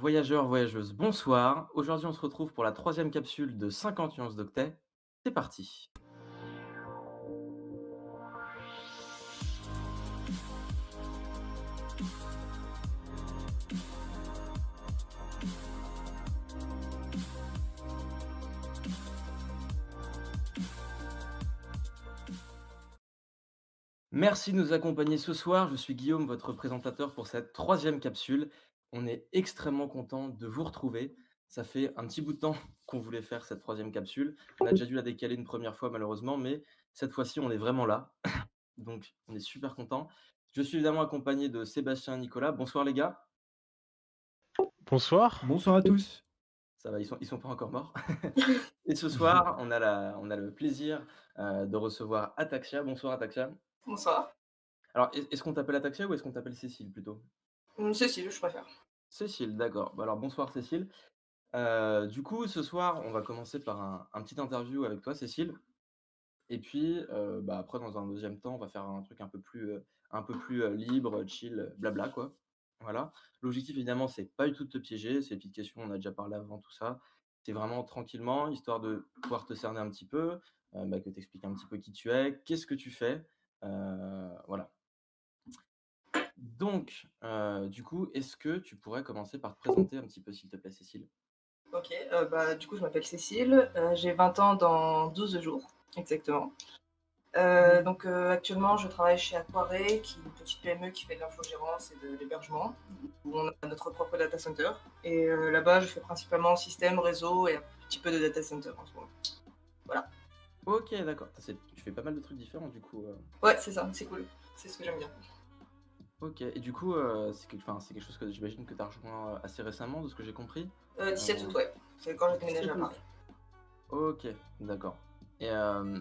Voyageurs, voyageuses, bonsoir. Aujourd'hui, on se retrouve pour la troisième capsule de 50 nuances d'octet. C'est parti. Merci de nous accompagner ce soir. Je suis Guillaume, votre présentateur pour cette troisième capsule. On est extrêmement content de vous retrouver. Ça fait un petit bout de temps qu'on voulait faire cette troisième capsule. On a déjà dû la décaler une première fois malheureusement, mais cette fois-ci, on est vraiment là. Donc, on est super content. Je suis évidemment accompagné de Sébastien et Nicolas. Bonsoir les gars. Bonsoir. Bonsoir à tous. Ça va, ils sont, ils sont pas encore morts. et ce soir, on a, la, on a le plaisir euh, de recevoir Ataxia. Bonsoir Ataxia. Bonsoir. Alors, est- est-ce qu'on t'appelle Ataxia ou est-ce qu'on t'appelle Cécile plutôt? Cécile, je préfère. Cécile, d'accord. Bah alors bonsoir Cécile. Euh, du coup, ce soir, on va commencer par un, petit interview avec toi, Cécile. Et puis, euh, bah, après, dans un deuxième temps, on va faire un truc un peu plus, euh, un peu plus libre, chill, blabla, quoi. Voilà. L'objectif, évidemment, c'est pas du tout de te piéger. Ces petites questions, on a déjà parlé avant tout ça. C'est vraiment tranquillement, histoire de pouvoir te cerner un petit peu, bah, que tu expliques un petit peu qui tu es, qu'est-ce que tu fais. voilà. Donc, euh, du coup, est-ce que tu pourrais commencer par te présenter un petit peu, s'il te plaît, Cécile? Ok, euh, bah, du coup, je m'appelle Cécile, euh, j'ai 20 ans dans 12 jours, exactement. Donc, actuellement, je travaille chez Aquaré, qui est une petite PME qui fait de l'infogérance et de l'hébergement, où on a notre propre data center. Et là-bas, je fais principalement système, réseau et un petit peu de data center en ce moment. Ok, d'accord. Tu fais pas mal de trucs différents, du coup. Ouais, c'est ça, c'est cool, c'est ce que j'aime bien. Ok, et du coup, euh, c'est quelque... enfin, c'est quelque chose que j'imagine que tu as rejoint euh, assez récemment, de ce que j'ai compris. Euh, 17 août, ouais, c'est quand j'ai déménagé à 17 août. Paris. Ok, d'accord. Et euh,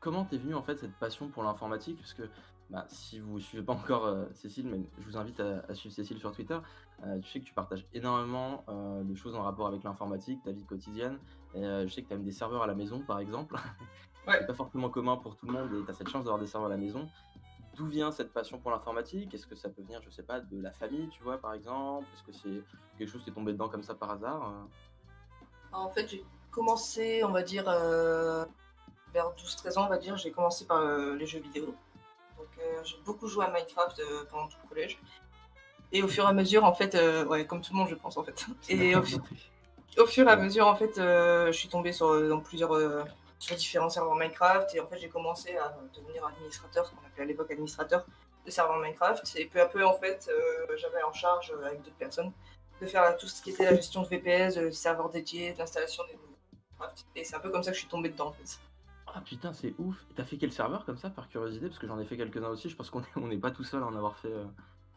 comment t'es venu en fait cette passion pour l'informatique? Parce que bah, si vous suivez pas encore euh, Cécile, mais je vous invite à, à suivre Cécile sur Twitter, euh, tu sais que tu partages énormément euh, de choses en rapport avec l'informatique, ta vie quotidienne. Et euh, je sais que tu as même des serveurs à la maison, par exemple. Ouais. C'est pas forcément commun pour tout le monde et tu as cette chance d'avoir des serveurs à la maison. D'où vient cette passion pour l'informatique? Est-ce que ça peut venir, je sais pas, de la famille, tu vois, par exemple? Est-ce que c'est quelque chose qui est tombé dedans comme ça par hasard euh? En fait, j'ai commencé, on va dire, euh, vers 12-13 ans, on va dire, j'ai commencé par euh, les jeux vidéo. Donc, euh, j'ai beaucoup joué à Minecraft euh, pendant tout le collège. Et au fur et à mesure, en fait, euh, ouais, comme tout le monde, je pense, en fait. Et au, fu- au fur et à mesure, en fait, euh, je suis tombée sur, dans plusieurs, euh, sur différents serveurs Minecraft. Et en fait, j'ai commencé à devenir administrateur, ce qu'on appelait à l'époque administrateur de serveurs Minecraft. Et peu à peu, en fait, euh, j'avais en charge, euh, avec d'autres personnes, de faire tout ce qui était la gestion de VPS, de serveurs dédiés, de l'installation des nouveaux Minecraft. Et c'est un peu comme ça que je suis tombée dedans, en fait. Ah putain, c'est ouf. Et T'as fait quel serveur comme ça, par curiosité? Parce que j'en ai fait quelques-uns aussi. Je pense qu'on est, on n'est pas tout seul à en avoir fait. euh.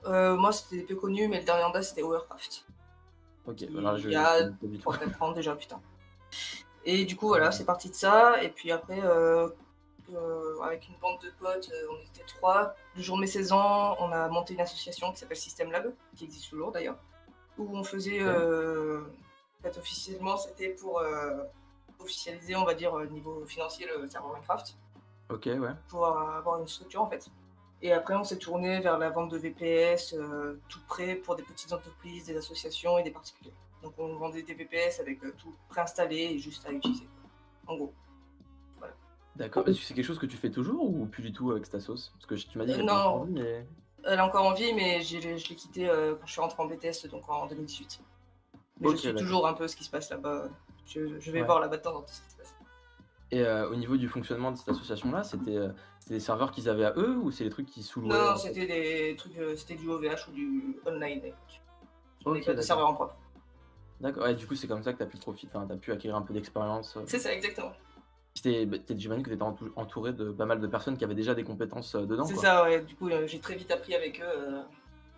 Euh, moi, c'était peu connu, mais le dernier en date, c'était Warcraft. Ok, Il alors je. y a je- je- je- 3-4 ans déjà, putain. Et du coup, voilà, c'est parti de ça. Et puis après, euh, euh, avec une bande de potes, euh, on était trois. Le jour de mes 16 ans, on a monté une association qui s'appelle System Lab, qui existe toujours d'ailleurs, où on faisait. en fait, officiellement, c'était pour officialiser, on va dire, au niveau financier, le serveur Minecraft, Ok, ouais. pour avoir une structure en fait. Et après, on s'est tourné vers la vente de VPS, euh, tout prêt pour des petites entreprises, des associations et des particuliers. Donc, on vendait des VPS avec euh, tout préinstallé et juste à utiliser. En gros. D'accord. Est-ce que c'est quelque chose que tu fais toujours ou plus du tout avec ta sauce? Parce que tu m'as dit Euh, qu'elle non. encore en vie, mais. Elle a encore envie, mais j'ai- je l'ai quitté euh, quand je suis rentré en BTS, donc en 2018. Mais je suis d'accord. toujours un peu ce qui se passe là-bas. Je, je vais Ouais. voir là-bas de temps en temps ce qui se passe. Et euh, au niveau du fonctionnement de cette association-là, c'était euh, c'était des serveurs qu'ils avaient à eux ou c'est des trucs qui sous-louaient? Non, en c'était des trucs, euh, c'était du OVH ou du online. à l'époque. On Ok, n'est pas des serveurs en propre. D'accord. Et du coup, c'est comme ça que tu as pu profiter, enfin, t'as pu acquérir un peu d'expérience. euh. C'est ça, exactement. Bah, J'imagine que tu étais entouré de pas mal de personnes qui avaient déjà des compétences euh, dedans. C'est ça, ouais. Du coup, euh, j'ai très vite appris avec eux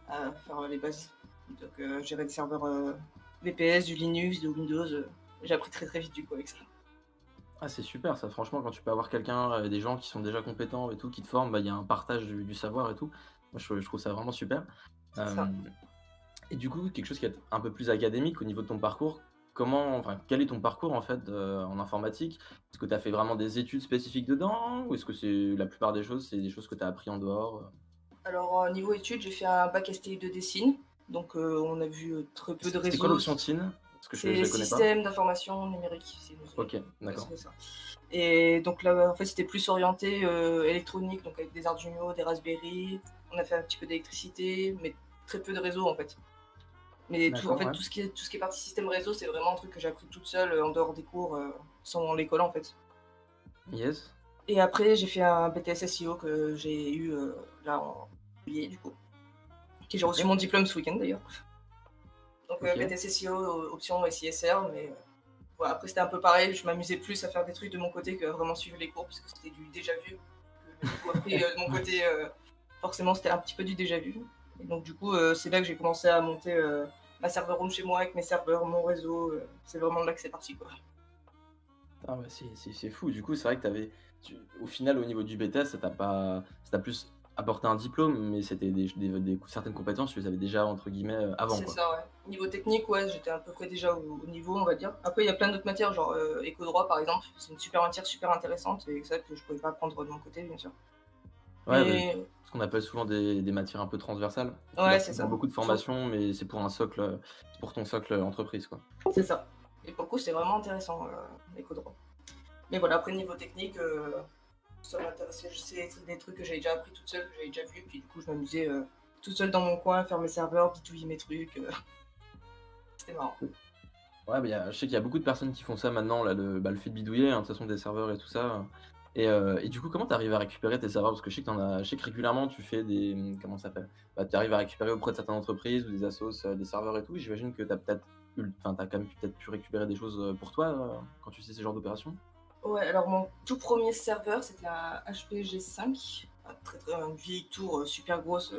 à faire les bases. Donc, euh, des serveurs euh, VPS, du Linux, de Windows. euh, j'ai appris très très vite du coup avec ça. Ah, c'est super ça, franchement, quand tu peux avoir quelqu'un, des gens qui sont déjà compétents et tout, qui te forment, bah, il y a un partage du, du savoir et tout. Moi, je, je trouve ça vraiment super. C'est ça. Euh, et du coup, quelque chose qui est un peu plus académique au niveau de ton parcours, comment, enfin, quel est ton parcours en fait euh, en informatique? Est-ce que tu as fait vraiment des études spécifiques dedans? Ou est-ce que c'est la plupart des choses, c'est des choses que tu as appris en dehors euh? Alors, euh, niveau études, j'ai fait un bac STI de dessin. Donc on a vu très peu de réseaux. C'est quoi l'option C'est système d'information numérique. Ok, d'accord. Et donc là, en fait, c'était plus orienté électronique, donc avec des Arduino, des Raspberry. On a fait un petit peu d'électricité, mais très peu de réseaux en fait. Mais tout, en fait, tout, ce qui est, tout ce qui est partie système réseau, c'est vraiment un truc que j'ai appris toute seule en dehors des cours, sans l'école en fait. Yes. Et après, j'ai fait un BTS SEO que j'ai eu là en juillet du coup. J'ai reçu mon diplôme ce week-end d'ailleurs. Donc okay. BTS SEO, option SISR, mais après c'était un peu pareil, je m'amusais plus à faire des trucs de mon côté que vraiment suivre les cours, parce que c'était du déjà vu. Après, de mon côté, forcément c'était un petit peu du déjà vu. Et donc du coup, euh, c'est là que j'ai commencé à monter euh, ma serveur room chez moi avec mes serveurs, mon réseau. Euh, c'est vraiment là que c'est parti quoi. Ah ouais, c'est fou. Du coup, c'est vrai que avais, au final, au niveau du BTS, ça t'a pas, ça plus apporté un diplôme, mais c'était des, certaines compétences que tu avais déjà entre guillemets avant. C'est ça, ouais. Niveau technique, ouais, j'étais à peu près déjà au, niveau, on va dire. Après, il y a plein d'autres matières, genre éco-droit par exemple. C'est une super matière super intéressante et ça que je pouvais pas apprendre de mon côté, bien sûr. Ouais, ce qu'on appelle souvent des, matières un peu transversales. Ouais, c'est ça. Beaucoup de formations, mais c'est pour un socle, pour ton socle entreprise, quoi. C'est ça. Et pour le coup, c'est vraiment intéressant, euh, l'éco-droit. Mais voilà, après, niveau technique, euh, ça m'intéressait. Je sais des trucs que j'avais déjà appris toute seule, que j'avais déjà vu, puis du coup, je m'amusais euh, toute seule dans mon coin, faire mes serveurs, bitouiller mes trucs. Euh. C'était marrant. Ouais, mais je sais qu'il y a beaucoup de personnes qui font ça maintenant, là, le, bah, le fait de bidouiller, hein, de toute façon, des serveurs et tout ça. Euh, et, du coup, comment tu arrives à récupérer tes serveurs? Parce que je sais que, sais régulièrement, tu fais des. Comment ça s'appelle? Bah, Tu arrives à récupérer auprès de certaines entreprises ou des assos euh, des serveurs et tout. J'imagine que tu as peut-être enfin, as quand même peut-être pu récupérer des choses euh, pour toi quand tu fais ces genres d'opérations Ouais, alors mon tout premier serveur, c'était un HP G5, un très, très, une vieille tour super grosse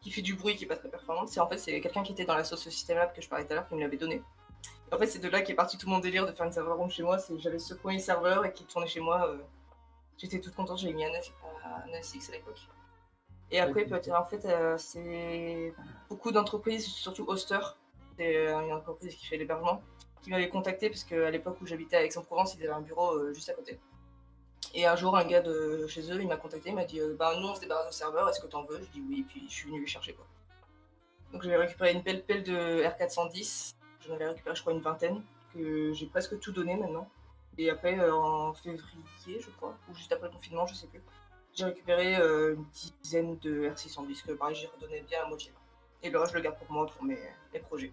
qui fait du bruit, qui est pas très performante. C'est en fait c'est quelqu'un qui était dans la sauce System Lab que je parlais tout à l'heure qui me l'avait donné. En fait, c'est de là qu'est parti tout mon délire de faire une serveur room chez moi. C'est j'avais ce premier serveur et qui tournait chez moi J'étais toute contente, j'avais mis un 9, x à l'époque. Et après, peut-être, en fait, euh, c'est beaucoup d'entreprises, surtout Oster, c'est euh, une entreprise qui fait l'hébergement, qui m'avait contacté parce qu'à l'époque où j'habitais à Aix-en-Provence, ils avaient un bureau euh, juste à côté. Et un jour, un gars de chez eux, il m'a contacté, il m'a dit Bah, nous, on se débarrasse du serveur, est-ce que t'en veux? Je dis oui, et puis je suis venu les chercher. Quoi. Donc, j'avais récupéré une pelle pelle de R410, j'en avais récupéré, je crois, une vingtaine, que j'ai presque tout donné maintenant. Et après, euh, en février, je crois, ou juste après le confinement, je sais plus, j'ai récupéré euh, une dizaine de R610 que pareil, j'ai redonné bien à moitié. Et reste, je le garde pour moi, pour mes, projets.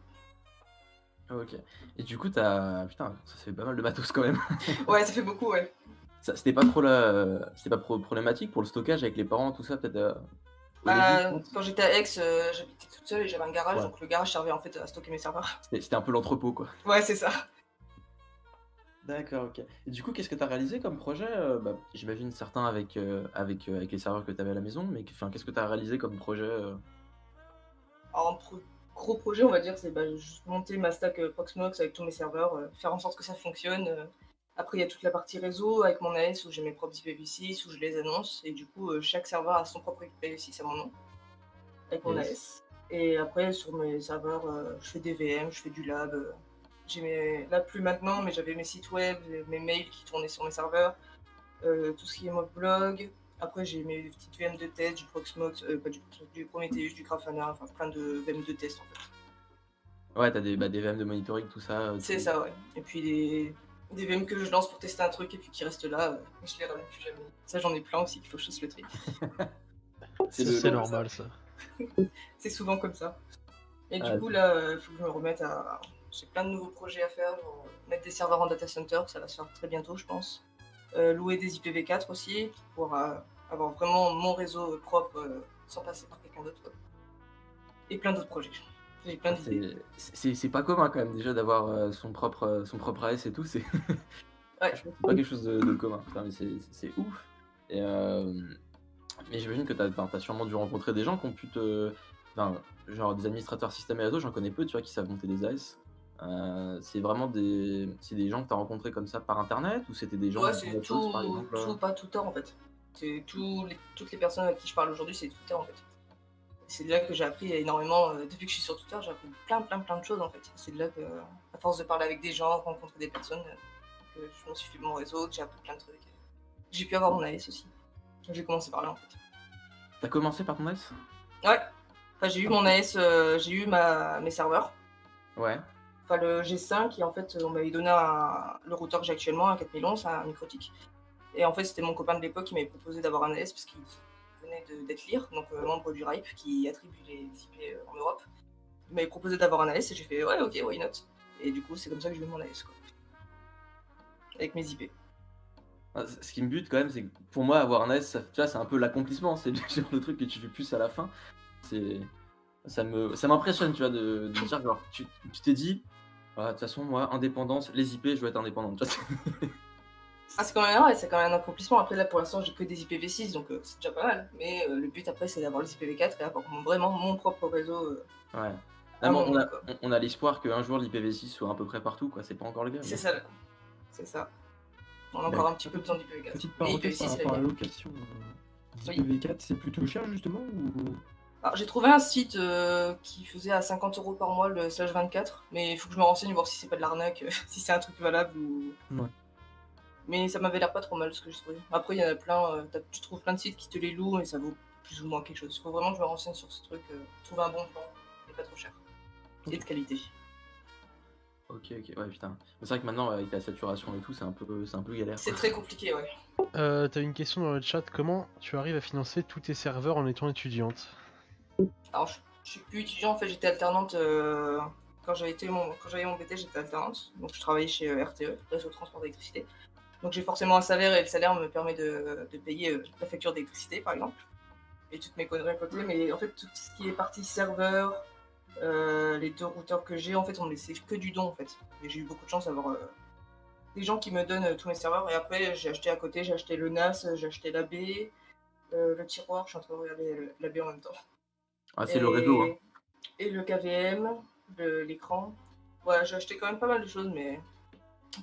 Ah, ok. Et du coup, t'as. Putain, ça fait pas mal de matos quand même. ouais, ça fait beaucoup, ouais. C'était pas trop la... C'était pas problématique pour le stockage avec les parents, tout ça, peut-être euh, bah, quand j'étais à Aix, j'habitais toute seule et j'avais un garage, donc le garage servait en fait à stocker mes serveurs. C'était un peu l'entrepôt, quoi. Ouais, c'est ça. D'accord, OK. Et du coup, qu'est-ce que tu as réalisé comme projet? Euh, bah, j'imagine certains avec, euh, avec, euh, avec les serveurs que tu avais à la maison, mais enfin, qu'est-ce que tu as réalisé comme projet, Alors, un gros projet, on va dire, c'est bah, juste monter ma stack Proxmox avec tous mes serveurs, faire en sorte que ça fonctionne. Après, il y a toute la partie réseau avec mon AS où j'ai mes propres IPv6, où je les annonce. Et du coup, chaque serveur a son propre IPv6 à mon nom, avec mon AS. Et après, sur mes serveurs, je fais des VM, je fais du lab. Mes... Là, plus maintenant, mais j'avais mes sites web, mes mails qui tournaient sur mes serveurs, euh, tout ce qui est mode blog. Après, j'ai mes petites VM de test, du Proxmox, euh, pas du, du Prometheus, du Grafana, enfin plein de VM de test en fait. Ouais, t'as des, bah, des VM de monitoring, tout ça. Euh, c'est ça, ouais. Et puis des, des VM que je lance pour tester un truc et puis qui restent là, je les ramène plus jamais. Ça, j'en ai plein aussi qu'il faut que je fasse le tri. c'est normal ça. c'est souvent comme ça. Et du coup, là, il faut que je me remette à, j'ai plein de nouveaux projets à faire, mettre des serveurs en data center, ça va se faire très bientôt, je pense. Euh, louer des IPv4 aussi, pour euh, avoir vraiment mon réseau propre euh, sans passer par quelqu'un d'autre. Et plein d'autres projets. J'ai plein d'idées. C'est pas commun quand même déjà d'avoir son, propre, son propre AS et tout. C'est ouais. pas quelque chose de, commun. C'est ouf. Et, mais j'imagine que tu as, as, sûrement dû rencontrer des gens qui ont pu te. Enfin, genre des administrateurs système et réseau, j'en connais peu, tu vois, qui savent monter des AS. Euh, c'est vraiment des, des gens que tu as rencontrés comme ça par internet ou c'était des gens Ouais, c'est tout, tout, pas Twitter en fait. C'est les, toutes les personnes avec qui je parle aujourd'hui, c'est Twitter en fait. C'est de là que j'ai appris énormément. Euh, depuis que je suis sur Twitter, j'ai appris plein, plein, plein de choses en fait. C'est de là que, à force de parler avec des gens, rencontrer des personnes, que je me suis fait mon réseau, que j'ai appris plein de trucs. J'ai pu avoir mon AS aussi. J'ai commencé par là en fait. T'as commencé par ton AS Ouais. Enfin, j'ai eu mon AS, euh, j'ai eu ma, mes serveurs. Ouais. Enfin, le G5, et en fait, on m'avait donné le routeur que j'ai actuellement, un 4011, un Microtik. Et en fait, c'était mon copain de l'époque qui m'avait proposé d'avoir un AS parce qu'il venait d'être lire, donc euh, membre du RIPE qui attribue les IP euh, en Europe. Il m'avait proposé d'avoir un AS et j'ai fait ouais, ok, why not? Et du coup, c'est comme ça que j'ai eu mon AS, quoi. Avec mes IP. Ah, Ce qui me bute quand même, c'est que pour moi, avoir un AS, tu vois, c'est un peu l'accomplissement. C'est le truc que tu fais plus à la fin. C'est, ça me, ça m'impressionne, tu vois, de, de dire, genre, tu t'es dit, de toute façon, moi, indépendance, les IP, je veux être indépendant. tu vois. Ah, c'est quand même ouais, c'est quand même un accomplissement. Après, là, pour l'instant, j'ai que des IPv6, donc euh, c'est déjà pas mal. Mais euh, le but après, c'est d'avoir les IPv4 et avoir mon- vraiment mon propre réseau. euh, Ouais. Non, on a, on- on a l'espoir qu'un jour l'IPv6 soit à peu près partout, quoi. C'est pas encore le cas. C'est mais- ça. C'est ça. On a Bah, encore un petit peu besoin d'IPv4. Petite Mais parenthèse par IPv6, rapport à c'est la location. euh, Oui. IPv4, c'est plutôt cher justement ou... Alors, j'ai trouvé un site euh, qui faisait à 50 euros par mois le slash 24, mais il faut que je me renseigne voir si c'est pas de l'arnaque, si c'est un truc valable ou. Ouais. Mais ça m'avait l'air pas trop mal ce que j'ai trouvé. Après, il y en a plein, euh, tu trouves plein de sites qui te les louent et ça vaut plus ou moins quelque chose. Il faut vraiment que je me renseigne sur ce truc, euh, trouver un bon plan et pas trop cher. Et de qualité. Ok, ok, ouais, putain. C'est vrai que maintenant, avec la saturation et tout, c'est un peu, c'est un peu galère. C'est très compliqué, ouais. Euh, T'as une question dans le chat. Comment tu arrives à financer tous tes serveurs en étant étudiante? Alors, je, je suis plus étudiant, en fait, j'étais alternante. euh, quand j'avais mon, mon BT, j'étais alternante. Donc, je travaillais chez euh, RTE, Réseau de Transport d'électricité. Donc, j'ai forcément un salaire et le salaire me permet de, payer euh, la facture d'électricité, par exemple. Et toutes mes conneries à côté. Mais en fait, tout ce qui est partie serveur, les deux routeurs que j'ai, en fait, on me laissait que du don, en fait. Et j'ai eu beaucoup de chance d'avoir des gens qui me donnent tous mes serveurs. Et après, j'ai acheté à côté, j'ai acheté le NAS, j'ai acheté l'AB, euh, le tiroir. Je suis en train de regarder l'AB en même temps. Ah, c'est le réseau. Hein. Et le KVM, l'écran. Ouais, j'ai acheté quand même pas mal de choses, mais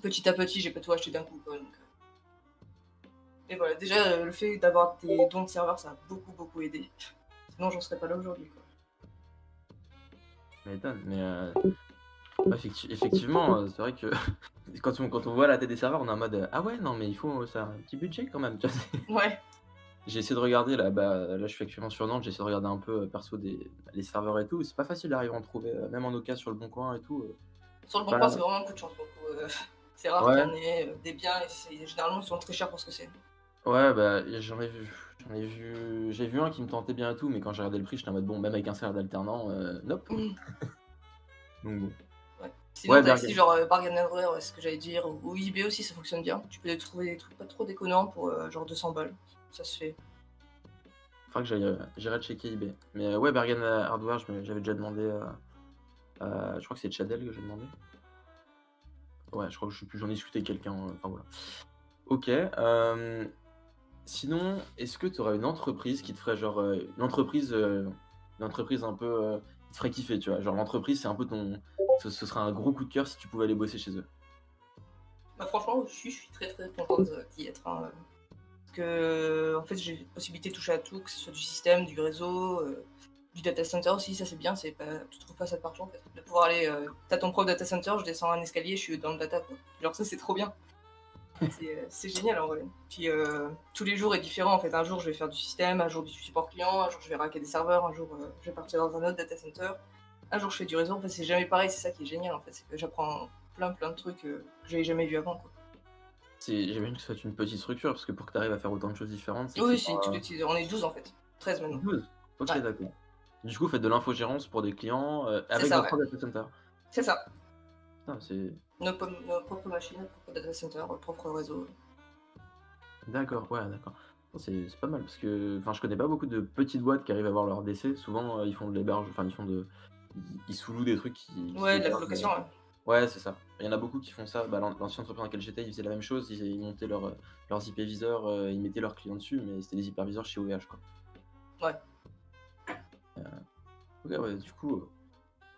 petit à petit, j'ai pas tout acheté d'un coup. Quoi, donc, euh. Et voilà, déjà, euh, le fait d'avoir des dons de serveurs, ça a beaucoup, beaucoup aidé. Sinon, j'en serais pas là aujourd'hui. m'étonne, mais euh, effectivement, euh, c'est vrai que quand on, quand on voit la tête des serveurs, on est en mode ah ouais, non, mais il faut ça, un petit budget quand même. tu vois, Ouais, J'ai essayé de regarder là, bah, là je suis actuellement sur Nantes, j'ai essayé de regarder un peu euh, perso des les serveurs et tout. C'est pas facile d'arriver à en trouver, euh, même en occasion sur le bon coin et tout. euh. sur le bon point, c'est vraiment un coup de chance. pour le coup, euh. C'est rare Ouais. qu'il y en ait des biens et c'est- généralement, ils sont très chers pour ce que c'est. Ouais, bah j'en ai vu, j'en ai vu, j'ai vu un qui me tentait bien et tout, mais quand j'ai regardé le prix, j'étais en mode bon, même avec un salaire d'alternant, euh, nope. Mm. Donc bon. Sinon, Ouais, t'as aussi genre euh, Bargain ce que j'allais dire. Ou eBay aussi, ça fonctionne bien. Tu peux trouver des trucs pas trop déconnants pour euh, genre 200 balles. Ça se fait. Faudra que j'aille, j'irai checker eBay. Mais euh, ouais, Bergen Hardware, j'avais déjà demandé. euh, euh, je crois que c'est Chadel que j'ai demandé. Ouais, je crois que je sais plus, j'en ai discuté avec quelqu'un. euh, Enfin voilà. Ok. euh, sinon, est-ce que tu aurais une entreprise qui te ferait genre. euh, une entreprise. euh, une entreprise un peu. euh, qui te ferait kiffer, tu vois? Genre l'entreprise, c'est un peu ton. Ce, ce serait un gros coup de cœur si tu pouvais aller bosser chez eux. Bah, franchement, je suis, je suis très très contente d'y être. hein. Parce que, en fait, j'ai la possibilité de toucher à tout, que ce soit du système, du réseau, euh, du data center aussi, ça c'est bien, c'est pas, tu trouves pas ça de partout en fait. De pouvoir aller, euh, t'as ton propre data center, je descends un escalier, je suis dans le data quoi. Genre ça c'est trop bien. C'est euh, c'est génial en vrai. Puis euh, tous les jours est différent en fait. Un jour je vais faire du système, un jour du support client, un jour je vais racker des serveurs, un jour je vais partir dans un autre data center, un jour je fais du réseau. En fait c'est jamais pareil, c'est ça qui est génial en fait, c'est que j'apprends plein plein de trucs que j'avais jamais vu avant quoi. C'est- J'imagine que ce soit une petite structure, parce que pour que tu arrives à faire autant de choses différentes, Oui, c'est pas- on est 12 en fait. 13 maintenant. 12 Ok, Ouais. d'accord. Du coup, faites de l'infogérance pour des clients euh, avec ça, votre ouais. data center. C'est ça. C'est... Nos, nos propres machines, nos propres data centers, nos propres réseaux. D'accord, ouais, d'accord. C'est c'est pas mal, parce que enfin, je connais pas beaucoup de petites boîtes qui arrivent à avoir leur DC. Souvent, euh, ils font de l'héberge, enfin, ils font de... Ils, sous-louent des trucs qui... Ouais, de la colocation, ouais. Ouais, c'est ça. Il y en a beaucoup qui font ça. Bah, l'an- L'ancienne entreprise dans laquelle j'étais, ils faisaient la même chose. Ils, ils montaient leur, euh, leurs IP viseurs, euh, ils mettaient leurs clients dessus, mais c'était des hyperviseurs chez OVH, quoi. Ouais. Euh, ok, ouais, du coup... euh,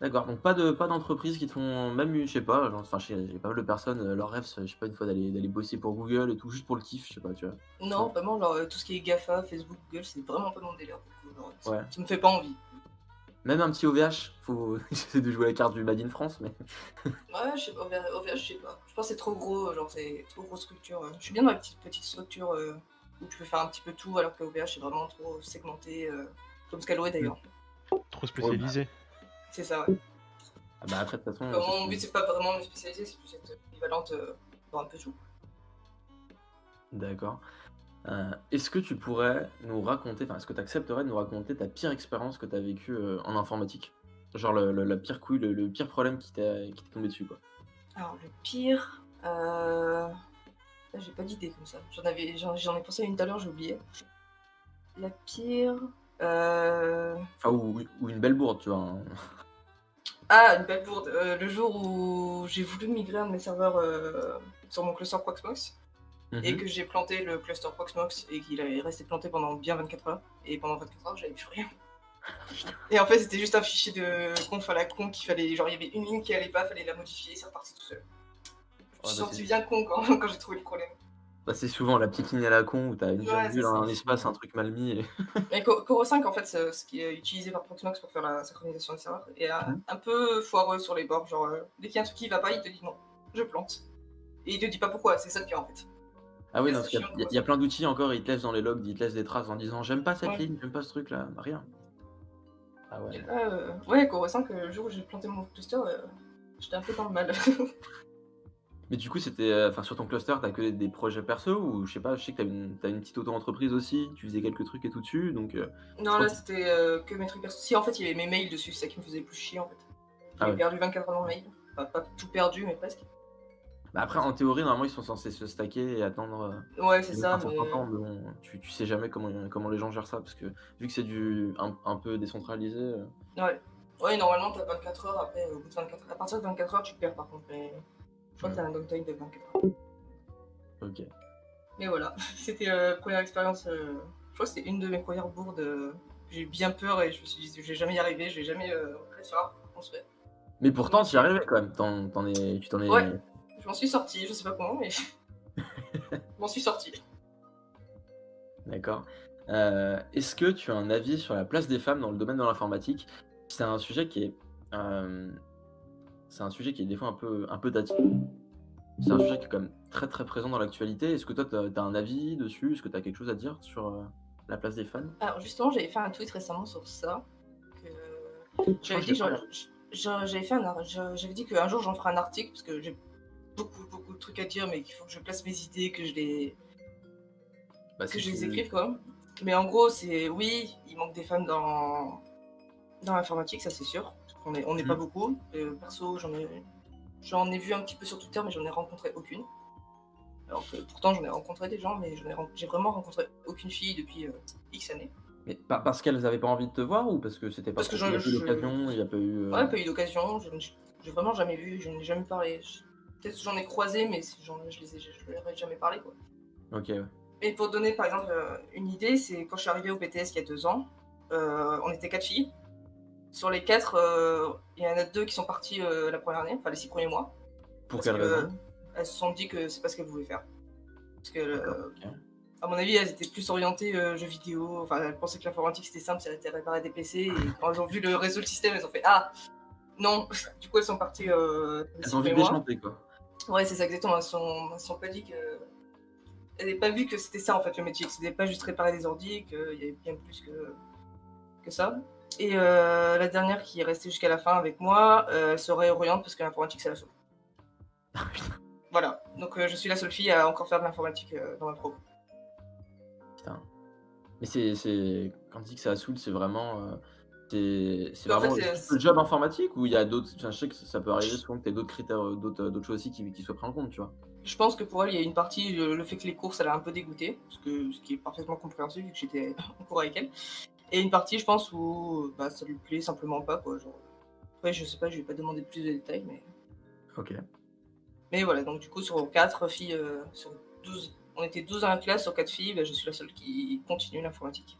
D'accord, donc pas de pas d'entreprises qui te font même je sais pas, genre, enfin j'ai pas mal de personnes, leur rêve, je sais pas une fois d'aller d'aller bosser pour Google et tout, juste pour le kiff, je sais pas, tu vois. Non, vraiment, genre, tout ce qui est GAFA, Facebook, Google, c'est vraiment pas mon délire. genre, ça- Ouais. Ça me fait pas envie. Même un petit OVH, faut j'essaie de jouer la carte du Made in France, mais Ouais, je sais pas, OVH, OVH, je sais pas. Je pense que c'est trop gros, genre, c'est trop grosse structure. Je suis bien dans la petite, petite structure euh, où tu peux faire un petit peu tout, alors que OVH, c'est vraiment trop segmenté, euh, comme Scalway d'ailleurs. Trop spécialisé. C'est ça, ouais. Ah bah après, de toute façon. Mon but, c'est pas vraiment me spécialiser, c'est plus être équivalente euh, dans un peu tout. D'accord. Euh, est-ce que tu pourrais nous raconter, enfin, est-ce que tu accepterais de nous raconter ta pire expérience que tu as vécue euh, en informatique? Genre le, le- la pire couille, le, le pire problème qui t'est tombé dessus, quoi. Alors, le pire. Euh... J'ai pas d'idée comme ça. J'en avais... j'en ai pensé à une tout à l'heure, j'ai oublié. La pire. Euh... Enfin, ou, ou une belle bourde, tu vois. hein. Ah, une belle bourde. Le jour où j'ai voulu migrer un de mes serveurs sur mon cluster Proxmox et Mhm. que j'ai planté le cluster Proxmox et qu'il est resté planté pendant bien 24 heures. Et pendant 24 heures, j'avais plus rien. Et en fait, c'était juste un fichier de conf à la con qu'il fallait. Genre, il y avait une ligne qui allait pas, fallait la modifier, c'est reparti tout seul. Je me suis bah, senti bien con quand, quand j'ai trouvé le problème. Bah, c'est souvent la petite ligne à la con où t'as une Ouais, ça. un espace, un truc mal mis. Et... Mais Co- Core 5, en fait, c'est ce qui est utilisé par Proxmox pour faire la synchronisation des serveurs, est un, Mhm. un peu foireux sur les bords. Genre, euh, dès qu'il y a un truc qui va pas, il te dit non, je plante. Et il te dit pas pourquoi, c'est ça le pire en fait. Ah oui, non, parce qu'il y, il y a- plein d'outils encore, ils te laissent dans les logs, ils te laissent des traces en disant j'aime pas cette Ouais. ligne, j'aime pas ce truc là, bah, rien. Ah ouais. Euh, ouais, Core 5, euh, le jour où j'ai planté mon cluster, euh, j'étais un peu dans le mal. Mais du coup, c'était. euh, Enfin, sur ton cluster, t'as que des, des projets perso ou je sais pas, je sais que t'as une, petite auto-entreprise aussi, tu faisais quelques trucs et tout dessus, donc. euh, non, là, c'était que mes trucs perso. Si, en fait, il y avait mes mails dessus, c'est ça qui me faisait plus chier en fait. J'ai Ah ouais. perdu 24 heures dans mail. Enfin, pas tout perdu, mais presque. Bah après, en théorie, normalement, ils sont censés se stacker et attendre. euh, Ouais, c'est un ça, certain mais. temps, mais bon, tu, tu sais jamais comment, comment les gens gèrent ça, parce que vu que c'est du un, un peu décentralisé. euh, Ouais. Ouais, normalement, t'as 24 heures, après, au bout de 24 À partir de 24 heures, tu perds par contre. Mais... Je crois que t'as un downtime de 24 heures. Ok. Mais voilà, c'était la première expérience. euh, Je crois que c'était une de mes premières bourdes. euh, J'ai eu bien peur et je me suis dit, je vais jamais y arriver, je vais jamais euh, réussir à reconstruire. Mais pourtant, tu y arrivais quand même, es, tu t'en es. Ouais. Je m'en suis sorti, je sais pas comment, mais. je m'en suis sorti. D'accord. Euh, Est-ce que tu as un avis sur la place des femmes dans le domaine de l'informatique? C'est un sujet qui est, euh, c'est un sujet qui est des fois un peu, un peu daté. C'est un sujet qui est quand même très très présent dans l'actualité. Est-ce que toi, tu as, un avis dessus? Est-ce que tu as quelque chose à dire sur euh, la place des femmes? Alors, justement, j'avais fait un tweet récemment sur ça. J'avais dit, dit qu'un jour j'en ferai un article parce que j'ai beaucoup beaucoup de trucs à dire, mais qu'il faut que je place mes idées, que je les, Bah, que je les écrive quoi. Mais en gros, c'est oui, il manque des femmes dans dans l'informatique, ça c'est sûr. On est on n'est pas Mhm. beaucoup. Euh, perso, j'en ai j'en ai vu un petit peu sur Twitter, mais j'en ai rencontré aucune. Alors que pourtant j'en ai rencontré des gens, mais j'en ai ren- j'ai vraiment rencontré aucune fille depuis euh, X années. Mais par- parce qu'elles avaient pas envie de te voir ou parce que c'était pas Parce que pas eu l'occasion, il y a pas eu. euh, Ouais, pas eu d'occasion, je n'ai- j'ai vraiment jamais vu, je n'ai jamais parlé. Je- Peut-être que j'en ai croisé, mais j'en- je les ai, je leur ai jamais parlé quoi. Ok. ouais. Et pour donner par exemple euh, une idée, c'est quand je suis arrivée au BTS il y a deux ans, euh, on était quatre filles. Sur les quatre, euh, il y en a deux qui sont parties euh, la première année, enfin les six premiers mois. Pour quelle que, raison Elles se sont dit que c'est pas ce qu'elles voulaient faire. Parce que, à mon avis, elles étaient plus orientées jeux vidéo. Enfin, elles pensaient que l'informatique c'était simple, c'était réparer des PC. Et quand elles ont vu le réseau, le système, elles ont fait Ah Non Du coup, elles sont parties. Les Elles ont envie de déchanter quoi. Ouais, c'est ça, exactement. Sont, elles sont pas dit que. Elles n'avaient pas vu que c'était ça en fait le métier, que c'était pas juste réparer des ordi, qu'il y avait bien plus que, que ça. Et euh, la dernière qui est restée jusqu'à la fin avec moi, euh, elle se réoriente parce que l'informatique c'est la seule. Ah. Voilà, donc euh, je suis la seule fille à encore faire de l'informatique euh, dans ma pro. Putain. Mais c'est, c'est... Quand tu dis que ça saoule, c'est vraiment. C'est, vraiment juste le job informatique ou il y a d'autres. Enfin, je sais que ça peut arriver souvent que tu aies d'autres critères, euh, d'autres, euh, d'autres choses aussi qui, qui soient pris en compte, tu vois. Je pense que pour elle, il y a une partie, le, fait que les courses, elle a un peu dégoûté, ce, que, ce qui est parfaitement compréhensible vu que j'étais en cours avec elle. Et une partie, je pense, où bah, ça lui plaît simplement pas. Quoi, genre... Après, je sais pas, je vais pas demander plus de détails, mais. Ok. Mais voilà, donc du coup, sur 4 filles, euh, sur 12, on était 12 dans la classe, sur 4 filles, bah, je suis la seule qui continue l'informatique.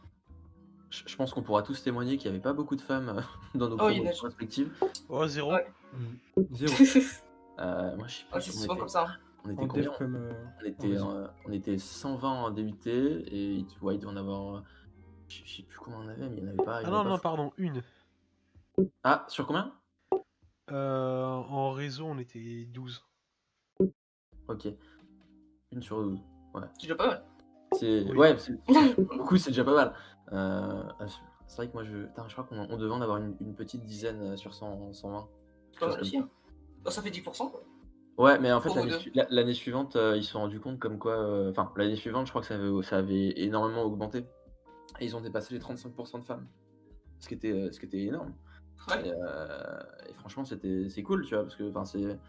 Je, je pense qu'on pourra tous témoigner qu'il n'y avait pas beaucoup de femmes euh, dans nos Oh, promotions respectives. Oh, zéro. Ouais. Zéro. Euh, moi, je sais. Ouais, c'est on souvent était- comme ça. On était En combien comme. euh, on était, réseau. euh, on était 120 en DUT et il ouais, il doit en avoir. Je je sais plus combien on avait, mais il n'y en avait pas. Ah avait non, non, pas pardon, une. Ah, sur combien? Euh, en réseau, on était 12. Ok. Une sur 12. C'est déjà pas mal. C'est... Oui. Ouais, c'est... beaucoup, c'est déjà pas mal. Euh, C'est vrai que moi, je, je crois qu'on on devait en avoir une, une petite dizaine euh, sur 100, 120. C'est pas chose mal comme aussi. hein. Bah, ça fait 10%, quoi. Ouais, mais en fait, l'année su- suivante, euh, ils se sont rendus compte comme quoi. euh, Enfin, l'année suivante, je crois que ça avait, ça avait énormément augmenté. Et ils ont dépassé les 35% de femmes. Ce qui était, ce qui était énorme. Ouais. Et, euh, et franchement, c'était, c'est cool, tu vois, parce que c'est.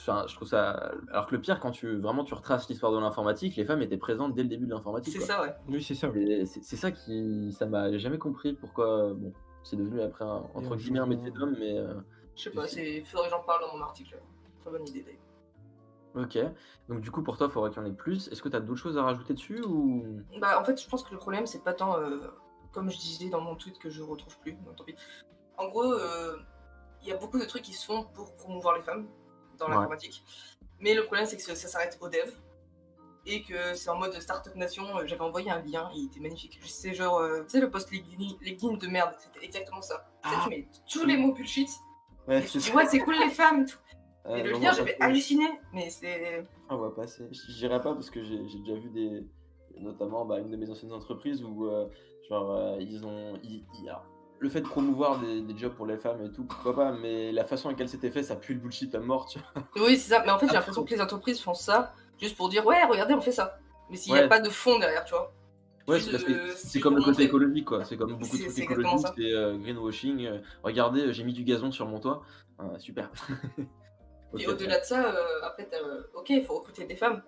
Enfin, je trouve ça. Alors que le pire, quand tu vraiment tu retraces l'histoire de l'informatique, les femmes étaient présentes dès le début de l'informatique. C'est ça, ouais. Oui, c'est ça. C'est ça qui. Ça m'a jamais compris pourquoi. Bon, c'est devenu après un, entre guillemets un métier d'homme, mais. euh, Je sais pas, c'est... faudrait que j'en parle dans mon article. Très bonne idée, d'ailleurs. Ok. Donc, du coup, pour toi, il faudrait qu'il y en ait plus. Est-ce que tu as d'autres choses à rajouter dessus ou? Bah, en fait, je pense que le problème, c'est pas tant, euh, comme je disais dans mon tweet que je retrouve plus, donc tant pis. En gros, euh, il y a beaucoup de trucs qui se font pour promouvoir les femmes dans Ouais. l'informatique. Mais le problème, c'est que ça s'arrête au dev. Et que c'est en mode Startup Nation. euh, J'avais envoyé un lien, il était magnifique. C'est genre, euh, tu sais, le post LinkedIn de merde, c'était exactement ça. Tu Ah. tu mets tous les mots bullshit. Ouais, tu ouais, c'est cool les femmes. et tout. Euh, Et le lien, j'avais halluciné. Mais c'est. On va passer. Je dirais pas parce que j'ai déjà vu des. Notamment bah, une de mes anciennes entreprises où, euh, genre, ils ont. ils- ils- alors, le fait de promouvoir des, des jobs pour les femmes et tout, pourquoi pas, mais la façon à laquelle c'était fait, ça pue le bullshit à mort, tu vois. Oui, c'est ça. Mais en fait, j'ai Ah, l'impression que les entreprises font ça juste pour dire, ouais, regardez, on fait ça. Mais s'il n'y Ouais. a pas de fond derrière, tu vois. Ouais, c'est parce que euh, comme le côté écologique, quoi. C'est comme beaucoup de trucs écologiques, c'est euh, greenwashing. euh, regardez, euh, j'ai mis du gazon sur mon toit. Euh, super. Ok, au-delà de ça, après, ok, il faut recruter des femmes.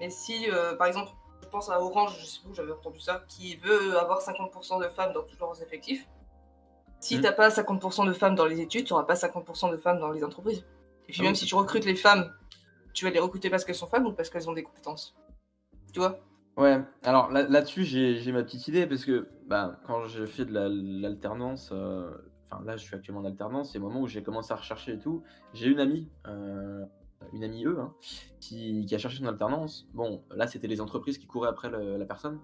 Mais si, par exemple, je pense à Orange, je sais pas où j'avais entendu ça, qui veut avoir 50% de femmes dans tous leurs effectifs, si Mhm. t'as pas 50% de femmes dans les études, tu n'auras pas 50% de femmes dans les entreprises. Et puis Ah même oui, si tu recrutes les femmes, tu vas les recruter parce qu'elles sont femmes ou parce qu'elles ont des compétences? Tu vois? Ouais, alors là- là-dessus, j'ai j'ai ma petite idée parce que bah, quand j'ai fait de la- l'alternance, euh, enfin là, je suis actuellement en alternance, c'est le moment où j'ai commencé à rechercher et tout. J'ai une amie, euh, une amie eux, hein, qui, qui a cherché son alternance. Bon, là, c'était les entreprises qui couraient après le- la personne.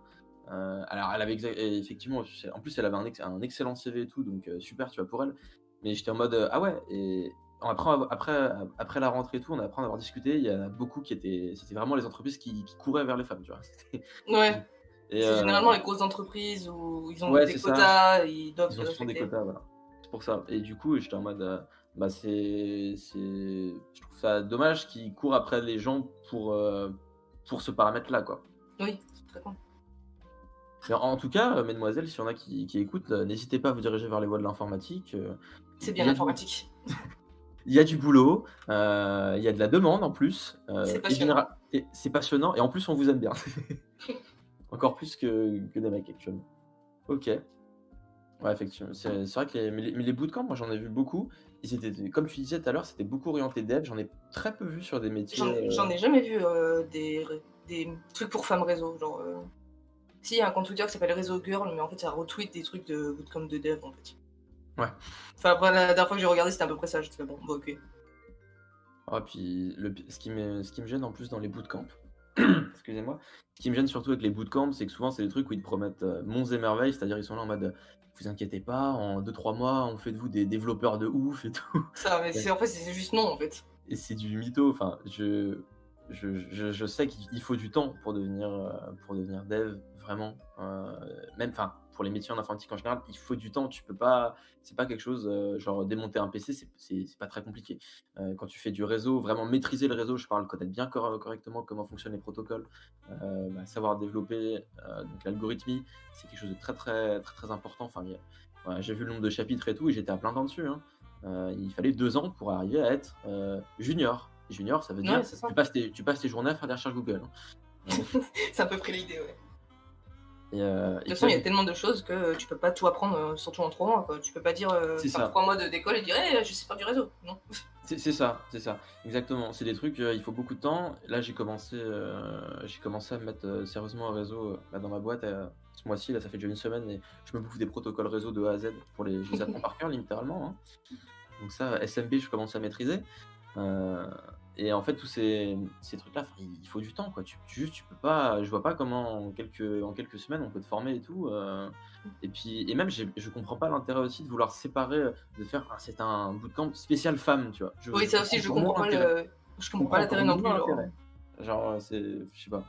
Euh, alors, elle avait effectivement, en plus, elle avait un, ex- un excellent CV et tout, donc euh, super, tu vois, pour elle. Mais j'étais en mode, euh, ah ouais, et après, après, après la rentrée et tout, on apprend à avoir discuté, il y en a beaucoup qui étaient, c'était vraiment les entreprises qui, qui couraient vers les femmes, tu vois. Ouais. C'est généralement les grosses entreprises où ils ont Ouais, des c'est ça. quotas, ils doivent ils se ont souvent des quotas, voilà. C'est pour ça. Et du coup, j'étais en mode, bah c'est, je trouve ça dommage qu'ils courent après les gens pour, pour ce paramètre-là, quoi. Oui, c'est très con. Mais en, en tout cas, euh, mesdemoiselles, s'il y en a qui, qui écoutent, euh, n'hésitez pas à vous diriger vers les voies de l'informatique. euh, C'est bien du- l'informatique. Il y a du boulot, euh, il y a de la demande en plus. euh, C'est passionnant. et C'est passionnant et en plus on vous aime bien. Encore plus que, que des mecs actuellement. Ok. Ouais, effectivement. C'est vrai que les, mais les, mais les bootcamps, moi j'en ai vu beaucoup. Ils étaient, comme tu disais tout à l'heure, c'était beaucoup orienté dev. J'en ai très peu vu sur des métiers. J'en ai jamais vu euh, des, des trucs pour femmes réseau. Genre. Si, il y a un compte Twitter qui s'appelle Réseau Girl, mais en fait, ça retweet des trucs de bootcamp de dev en fait. Ouais. Enfin, après, la dernière fois que j'ai regardé, c'était à peu près ça. J'étais bon, bon, ok. Ah, puis le, ce, qui me, ce qui me gêne en plus dans les bootcamps, excusez-moi, ce qui me gêne surtout avec les bootcamps, c'est que souvent c'est des trucs où ils te promettent euh, monts et merveilles, c'est-à-dire ils sont là en mode vous inquiétez pas, en 2-3 mois on fait de vous des développeurs de ouf et tout. Ça, mais c'est en fait, c'est juste non en fait. Et c'est du mytho, enfin je, je, je, je sais qu'il faut du temps pour devenir, euh, pour devenir dev, vraiment. euh, même enfin pour les métiers en informatique en général, il faut du temps, tu peux pas, c'est pas quelque chose, euh, genre démonter un PC, c'est- pas très compliqué. Euh, quand tu fais du réseau, vraiment maîtriser le réseau, je parle connaître bien cor- correctement comment fonctionnent les protocoles, bah, savoir développer donc l'algorithmie, c'est quelque chose de très très très très important. Enfin, voilà, j'ai vu le nombre de chapitres et tout, et j'étais à plein temps dessus. hein. Il fallait deux ans pour arriver à être junior. Junior, ça veut dire Ouais, ça. tu passes tes tu passes tes journées à faire des recherches Google. hein. C'est à peu près l'idée, ouais. Et, euh, De toute façon, il y a tellement de choses que tu peux pas tout apprendre, euh, surtout en trois mois. Quoi. Tu peux pas dire euh, faire trois mois d'école et dire Eh, je sais faire du réseau. Non. C'est ça, c'est ça, exactement. C'est des trucs, euh, il faut beaucoup de temps. Là, j'ai commencé, j'ai commencé à me mettre sérieusement un réseau dans ma boîte ce mois-ci. Là, ça fait déjà une semaine et je me bouffe des protocoles réseau de A à Z pour les, je les apprends par cœur littéralement. hein. Donc ça, SMB, je commence à maîtriser. Et en fait, tous ces, ces trucs-là, il faut du temps, quoi. Tu, juste, tu peux pas. Je vois pas comment en quelques, en quelques semaines on peut te former et tout. euh. et puis, et même, je comprends pas l'intérêt aussi de vouloir séparer, euh, de faire. ah, c'est un bootcamp spécial femme, tu vois. Je- Oui, ça aussi, je comprends pas l'intérêt. le. Je comprends pas l'intérêt non plus. genre. euh, c'est. Je sais pas.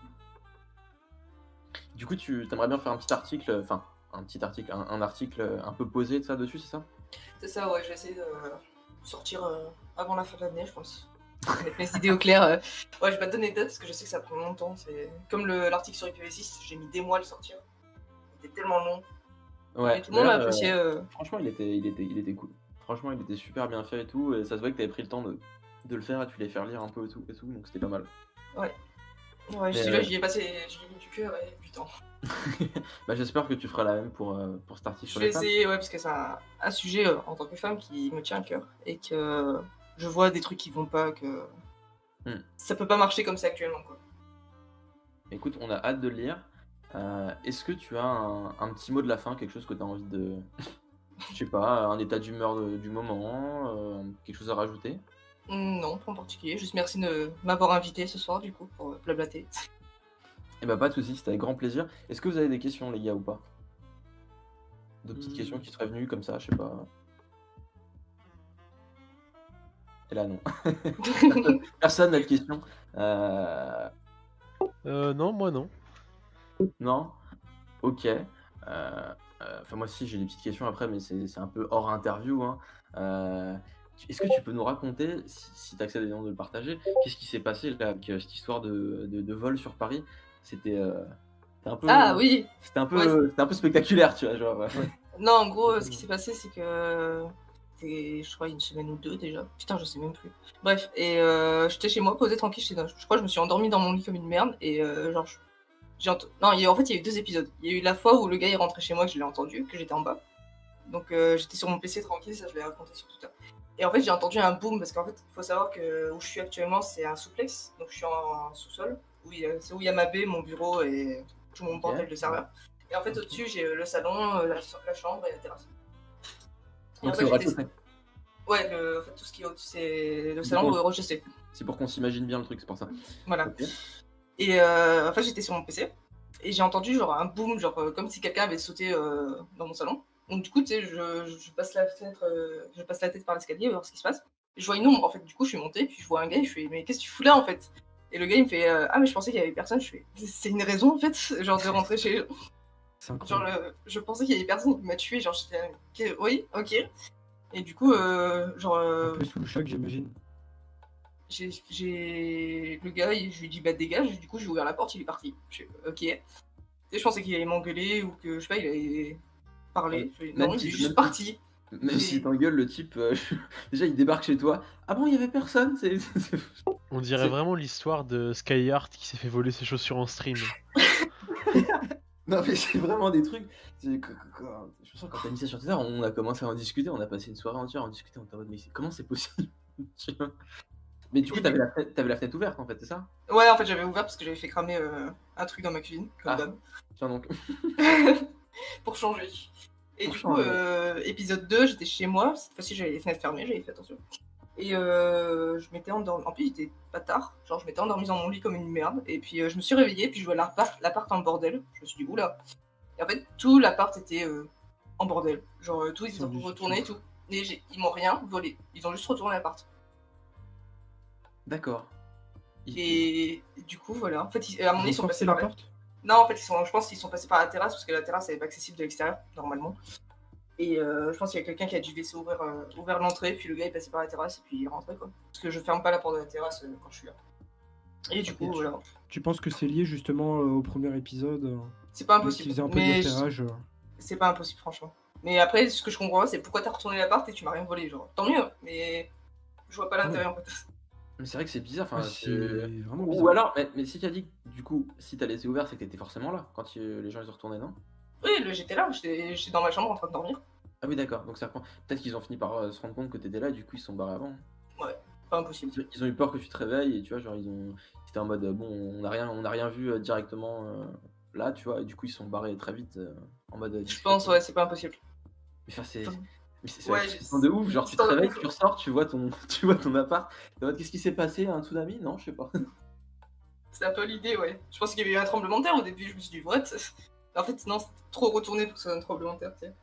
Du coup, tu aimerais bien faire un petit article, enfin, un petit article, un, un article un peu posé de ça dessus, c'est ça? C'est ça, ouais, je vais essayer de sortir euh, avant la fin de l'année, je pense. Mes idées au clair. euh. Ouais, je vais pas te donner de date parce que je sais que ça prend longtemps. C'est comme le- l'article sur IPv6, j'ai mis des mois à le sortir. C'était tellement long. Ouais. Et tout le monde a là, euh, apprécié. euh, franchement, il était, il, était, il était cool. Franchement, il était super bien fait et tout. Et ça se voit que tu avais pris le temps de, de le faire et tu les faire lire un peu et tout, et tout donc c'était pas mal. Ouais, celui-là, euh, j'y ai passé, j'y ai mis du cœur et du temps. bah, J'espère que tu feras la même pour, euh, pour cet article Je sur vais essayer, ouais, parce que c'est un, un sujet euh, en tant que femme qui me tient à cœur et que je vois des trucs qui vont pas, que Hmm. ça peut pas marcher comme ça actuellement. Quoi. Écoute, on a hâte de le lire. Euh, Est-ce que tu as un, un petit mot de la fin, quelque chose que tu as envie de. Je sais pas, un état d'humeur du moment, euh, quelque chose à rajouter? Non, pas en particulier. Juste merci de m'avoir invité ce soir, du coup, pour euh, blablater. Eh bah, pas de soucis, c'était avec grand plaisir. Est-ce que vous avez des questions, les gars, ou pas? De petites Hmm. questions qui seraient venues comme ça, je sais pas. Et là, non. Personne n'a de questions. Euh, Euh, non, moi non. Non? Ok. Euh, euh, Enfin, moi aussi, j'ai des petites questions après, mais c'est un peu hors interview. hein. Euh, Est-ce que tu peux nous raconter, si, si tu acceptes évidemment de le partager, qu'est-ce qui s'est passé là, avec euh, cette histoire de, de- de vol sur Paris? C'était euh, un peu. ah oui C'était un, peu- Ouais. c'était un peu spectaculaire, tu vois. Genre, ouais. Non, en gros, ce qui s'est passé, c'est que. C'était, je crois, une semaine ou deux déjà. Putain, je sais même plus. Bref, et euh, j'étais chez moi, posée tranquille. j'étais dans- Je crois que je me suis endormie dans mon lit comme une merde. Et euh, genre, j'ai ent- Non, il y a- en fait, il y a eu deux épisodes. Il y a eu la fois où le gars est rentré chez moi, que je l'ai entendu, que j'étais en bas. Donc euh, j'étais sur mon PC tranquille, ça je l'ai raconté sur Twitter. Et en fait, j'ai entendu un boom parce qu'en fait, il faut savoir que où je suis actuellement, c'est un souplex. Donc je suis en, en sous-sol. C'est où il y a ma baie, mon bureau et tout mon bordel de serveur. Et en fait, au-dessus, j'ai le salon, la, la chambre et la terrasse. Donc, c'est au rez-de-chaussée. Ouais, le, en fait, tout ce qui est au-dessus, c'est le salon au rez-de-chaussée. C'est pour qu'on s'imagine bien le truc, c'est pour ça. Voilà. Et euh, en fait, j'étais sur mon PC et j'ai entendu genre un boom, genre euh, comme si quelqu'un avait sauté euh, dans mon salon. Donc du coup, tu sais, je, je passe la fenêtre, euh, je passe la tête par l'escalier voir ce qui se passe. Je vois une ombre en fait. Du coup, je suis montée, puis je vois un gars, et je fais mais qu'est-ce que tu fous là en fait? Et le gars il me fait euh, ah mais je pensais qu'il y avait personne. Je fais c'est une raison en fait, genre de rentrer chez. Genre le- je pensais qu'il y avait personne qui m'a tué. Genre j'étais oui ok. Et du coup, euh, genre euh, Un peu sous le choc, j'imagine. j'ai j'ai- le gars, je lui dis bah dégage, du coup j'ai ouvert la porte, il est parti. Je ok. Sais, je pensais qu'il allait m'engueuler ou que je sais pas, il allait parler. Même non, il est juste parti. Même Et- si t'engueules le type, euh, déjà il débarque chez toi. Ah bon, il y avait personne? On dirait vraiment l'histoire de Skyheart qui s'est fait voler ses chaussures en stream. Non mais c'est vraiment des trucs. que- que- que- Je me sens quand t'as mis ça sur Twitter, on a commencé à en discuter, on a passé une soirée entière à en discuter, on mode mais comment c'est possible? Mais du coup t'avais la, fenêtre- t'avais la fenêtre ouverte en fait, c'est ça? Ouais, en fait j'avais ouvert parce que j'avais fait cramer euh, un truc dans ma cuisine, comme Ah. d'hab. Tiens donc. pour changer. Et Pour du coup, euh, épisode 2, j'étais chez moi. Cette fois-ci, j'avais les fenêtres fermées, j'avais fait attention. Et euh, je m'étais endormie. En plus, il était pas tard. Genre, je m'étais endormie dans mon lit comme une merde. Et puis, euh, je me suis réveillée, puis je vois l'appart l'appart en bordel. Je me suis dit, oula. Et en fait, tout l'appart était euh, en bordel. Genre, euh, tout, ils ont retourné et tout. Et ils m'ont rien volé. Ils ont juste retourné l'appart. D'accord. Et du coup, voilà. En fait, ils- à mon avis, ils sont passés par la... porte Non, en fait, ils sont, je pense qu'ils sont passés par la terrasse parce que la terrasse n'est pas accessible de l'extérieur, normalement. Et euh, je pense qu'il y a quelqu'un qui a dû laisser ouvrir, euh, ouvert l'entrée, puis le gars est passé par la terrasse et puis il est rentré, quoi. Parce que je ferme pas la porte de la terrasse euh, quand je suis là. Et du coup, tu- voilà. Tu penses que c'est lié justement euh, au premier épisode euh, C'est pas impossible. un peu mais je- c'est pas impossible, franchement. Mais après, ce que je comprends pas, c'est pourquoi t'as retourné l'appart et tu m'as rien volé, genre. Tant mieux, mais je vois pas l'intérêt en fait. Mais c'est vrai que c'est bizarre. Enfin, ouais, vraiment bizarre. Ou alors, mais, mais si tu as dit que, du coup, si t'as laissé ouvert, c'est que t'étais forcément là quand les gens ils ont retourné, non? Oui, j'étais là, j'étais dans ma chambre en train de dormir. Ah oui, d'accord. Donc ça reprend. Peut-être qu'ils ont fini par euh, se rendre compte que t'étais là, et du coup ils se sont barrés avant. Pas impossible. Ils- Ils ont eu peur que tu te réveilles et tu vois, genre ils ont. C'était en mode euh, bon, on n'a rien, on a rien vu euh, directement euh, là, tu vois, et du coup ils se sont barrés très vite en mode. Je pense, ouais, c'est pas impossible. Mais enfin, c'est. Mais c'est ouais, ouais, je- de ouf, genre tu te réveilles, tu ressors, tu vois ton, tu vois ton appart, qu'est-ce qui s'est passé, un tsunami? Non, je sais pas. C'est un peu l'idée, ouais. Je pense qu'il y avait eu un tremblement de terre au début, je me suis dit, what? En fait, non, c'est trop retourné pour que ce soit un tremblement de terre, tu sais.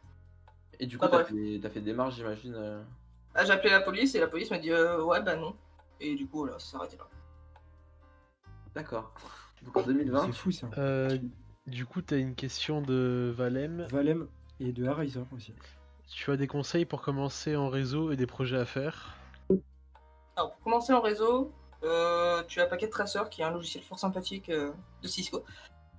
Et du coup, Ah, t'as fait, t'as fait des démarches, j'imagine. euh. Ah, j'ai appelé la police et la police m'a dit, euh, ouais, bah non. Et du coup, voilà, ça s'est arrêté là. D'accord. Donc en 2020, C'est fou ça. Euh, Du coup, t'as une question de Valem. Valem et de Ariza aussi. Tu as des conseils pour commencer en réseau et des projets à faire? Alors, pour commencer en réseau, euh, tu as Packet Tracer qui est un logiciel fort sympathique euh, de Cisco.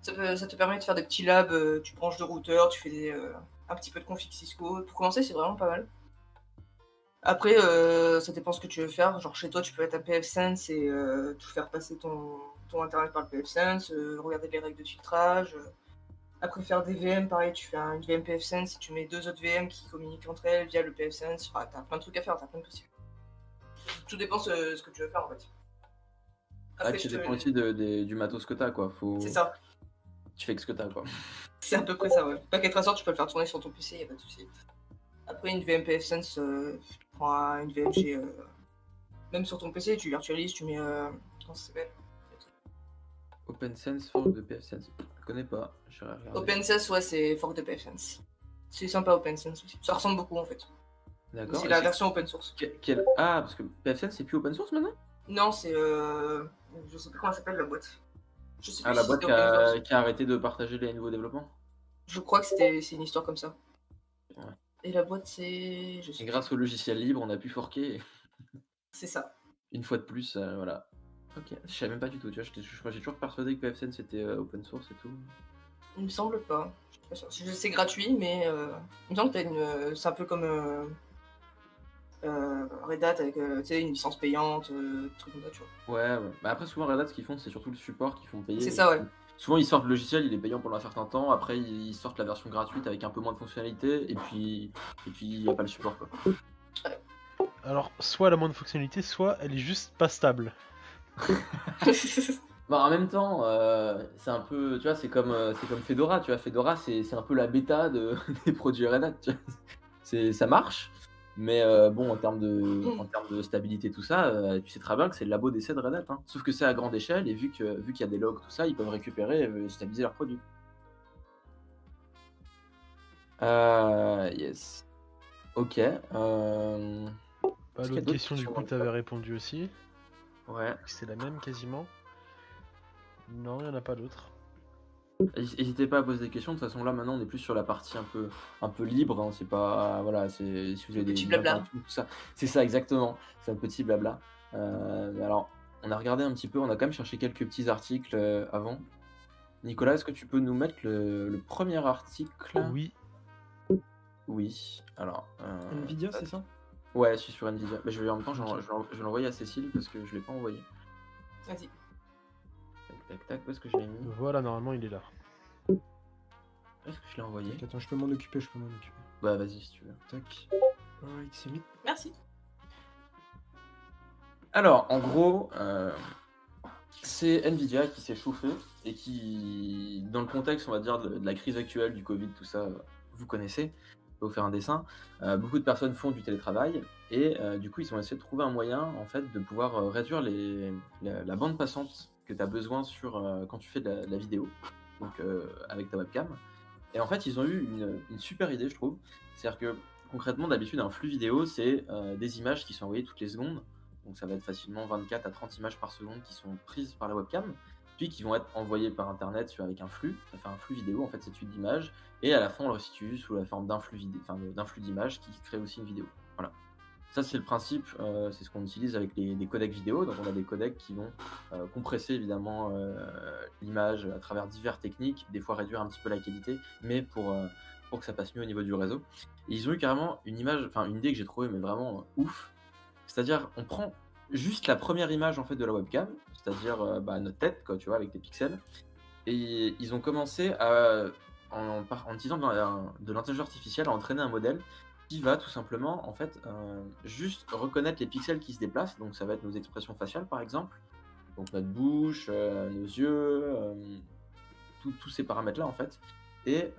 Ça, te permet de faire des petits labs, euh, tu branches de routeur, tu fais des, euh, un petit peu de config Cisco. Pour commencer, c'est vraiment pas mal. Après, euh, ça dépend ce que tu veux faire. Genre chez toi, tu peux être un PFSense et euh, tout faire passer ton, ton internet par le PFSense, euh, regarder les règles de filtrage. Après, faire des VM, pareil, tu fais un- une VM PFSense, tu mets deux autres VM qui communiquent entre elles via le PFSense. Enfin, t'as plein de trucs à faire, t'as plein de possibles. Tout dépend ce, ce que tu veux faire en fait. Ah, tu dépends aussi de- du matos que t'as, quoi. Faut... C'est ça, Tu fais que ce que t'as, quoi. C'est à peu près ça, ouais. Packet Tracer, tu peux le faire tourner sur ton PC, y a pas de souci. Après, une VM PFSense, euh, tu prends un- une VM chez. euh, Même sur ton PC, tu virtualises, tu mets. euh, Comment ça s'appelle? OpenSense, fork de PFSense. Je connais pas, j'irai regarder. Ouais, c'est fork de PFSense. C'est sympa OpenSense aussi. Ça ressemble beaucoup en fait. D'accord. C'est la version open source. que- quel- Ah, parce que PFSense, c'est plus open source maintenant? Non, c'est. Euh... Je sais plus comment elle s'appelle la boîte. Je sais plus Ah, la si boîte open a, qui a arrêté de partager les nouveaux développements? Je crois que c'était c'est une histoire comme ça. Ouais. Et la boîte, c'est. Je sais Et grâce au logiciel libre, on a pu forquer. plus. C'est ça. Une fois de plus, euh, voilà. Ok, je savais même pas du tout, tu vois, je- j'ai toujours persuadé que PFSense c'était euh, open source et tout. Il me semble pas. Je suis pas sûre. C'est- C'est gratuit, mais euh, il me semble que t'as une. euh, C'est un peu comme Red Hat avec une licence payante, trucs comme ça, tu vois. Ouais, ouais. Bah après, souvent Red Hat, ce qu'ils font, c'est surtout le support qu'ils font payer. C'est ça, ouais. Souvent, ils sortent le logiciel, il est payant pendant un certain temps, après, ils sortent la version gratuite avec un peu moins de fonctionnalités, et puis et puis il n'y a pas le support, quoi. Alors, soit elle a moins de fonctionnalités, soit elle est juste pas stable. Bah, en même temps, euh, c'est un peu, tu vois, c'est comme, euh, c'est comme Fedora, tu vois. Fedora, c'est c'est un peu la bêta de, des produits Red Hat, tu vois. C'est, ça marche, mais euh, bon, en termes de, en termes de stabilité, tout ça, euh, tu sais très bien que c'est le labo d'essai de Red Hat. hein. Sauf que c'est à grande échelle, et vu que vu qu'il y a des logs, tout ça, ils peuvent récupérer et euh, stabiliser leurs produits. Euh, yes. Ok. Euh, Bah, qu'il L'autre d'autres question, du coup, t'avais chat répondu aussi. ouais. C'est la même quasiment. Non, il n'y en a pas d'autres. N'hésitez pas à poser des questions. De toute façon, là, maintenant, on est plus sur la partie un peu, un peu libre. hein. C'est pas, voilà, c'est si vous avez des Petit blabla. tout ça. C'est ça exactement. C'est un petit blabla. Euh, alors, on a regardé un petit peu. On a quand même cherché quelques petits articles euh, avant. Nicolas, est-ce que tu peux nous mettre le, le premier article? Oui, Oui. Alors. euh, Nvidia, c'est ça? Ouais, je suis sur Nvidia. Mais je vais en même temps, je, je vais l'envoyer à Cécile parce que je l'ai pas envoyé. Vas-y. Tac, tac. Où est-ce que je l'ai mis voilà, normalement il est là. Est-ce que je l'ai envoyé Attends, je peux m'en occuper, je peux m'en occuper. Bah, vas-y si tu veux. Tac. Alright, c'est mis. Merci. Alors, en gros, euh, c'est Nvidia qui s'est chauffé et qui, dans le contexte, on va dire, de, de la crise actuelle, du Covid, tout ça, euh, vous connaissez, je vais vous faire un dessin. Euh, beaucoup de personnes font du télétravail et euh, du coup, ils ont essayé de trouver un moyen, en fait, de pouvoir réduire les, la, la bande passante que tu as besoin sur, euh, quand tu fais de la, vidéo, donc euh, avec ta webcam. Et en fait, ils ont eu une, super idée, je trouve. C'est-à-dire que concrètement, d'habitude, un flux vidéo, c'est euh, des images qui sont envoyées toutes les secondes. Donc ça va être facilement 24 à 30 images par seconde qui sont prises par la webcam, puis qui vont être envoyées par internet sur, avec un flux. Ça fait un flux vidéo, en fait, c'est une d'image. Et à la fin, on le restitue sous la forme d'un flux, d'un flux d'images qui crée aussi une vidéo. Voilà. Ça, c'est le principe, euh, c'est ce qu'on utilise avec les, codecs vidéo. Donc, on a des codecs qui vont euh, compresser évidemment euh, l'image à travers diverses techniques, des fois réduire un petit peu la qualité, mais pour, pour que ça passe mieux au niveau du réseau. Et ils ont eu carrément une image, enfin une idée que j'ai trouvée, mais vraiment ouf. C'est-à-dire, on prend juste la première image en fait de la webcam, c'est-à-dire bah, notre tête, quoi, tu vois, avec des pixels. Et ils ont commencé à, en, en utilisant de l'intelligence artificielle, à entraîner un modèle qui va tout simplement, en fait, euh, juste reconnaître les pixels qui se déplacent. Donc, ça va être nos expressions faciales, par exemple. Donc, notre bouche, euh, nos yeux, euh, tous ces paramètres-là, en fait. Et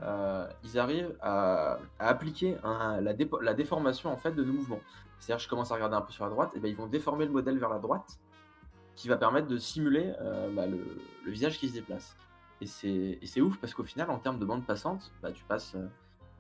ils arrivent à, appliquer la, déformation, en fait, de nos mouvements. C'est-à-dire, je commence à regarder un peu sur la droite, et ben ils vont déformer le modèle vers la droite, qui va permettre de simuler bah, le, visage qui se déplace. Et c'est ouf parce qu'au final, en termes de bande passante, bah, tu passes,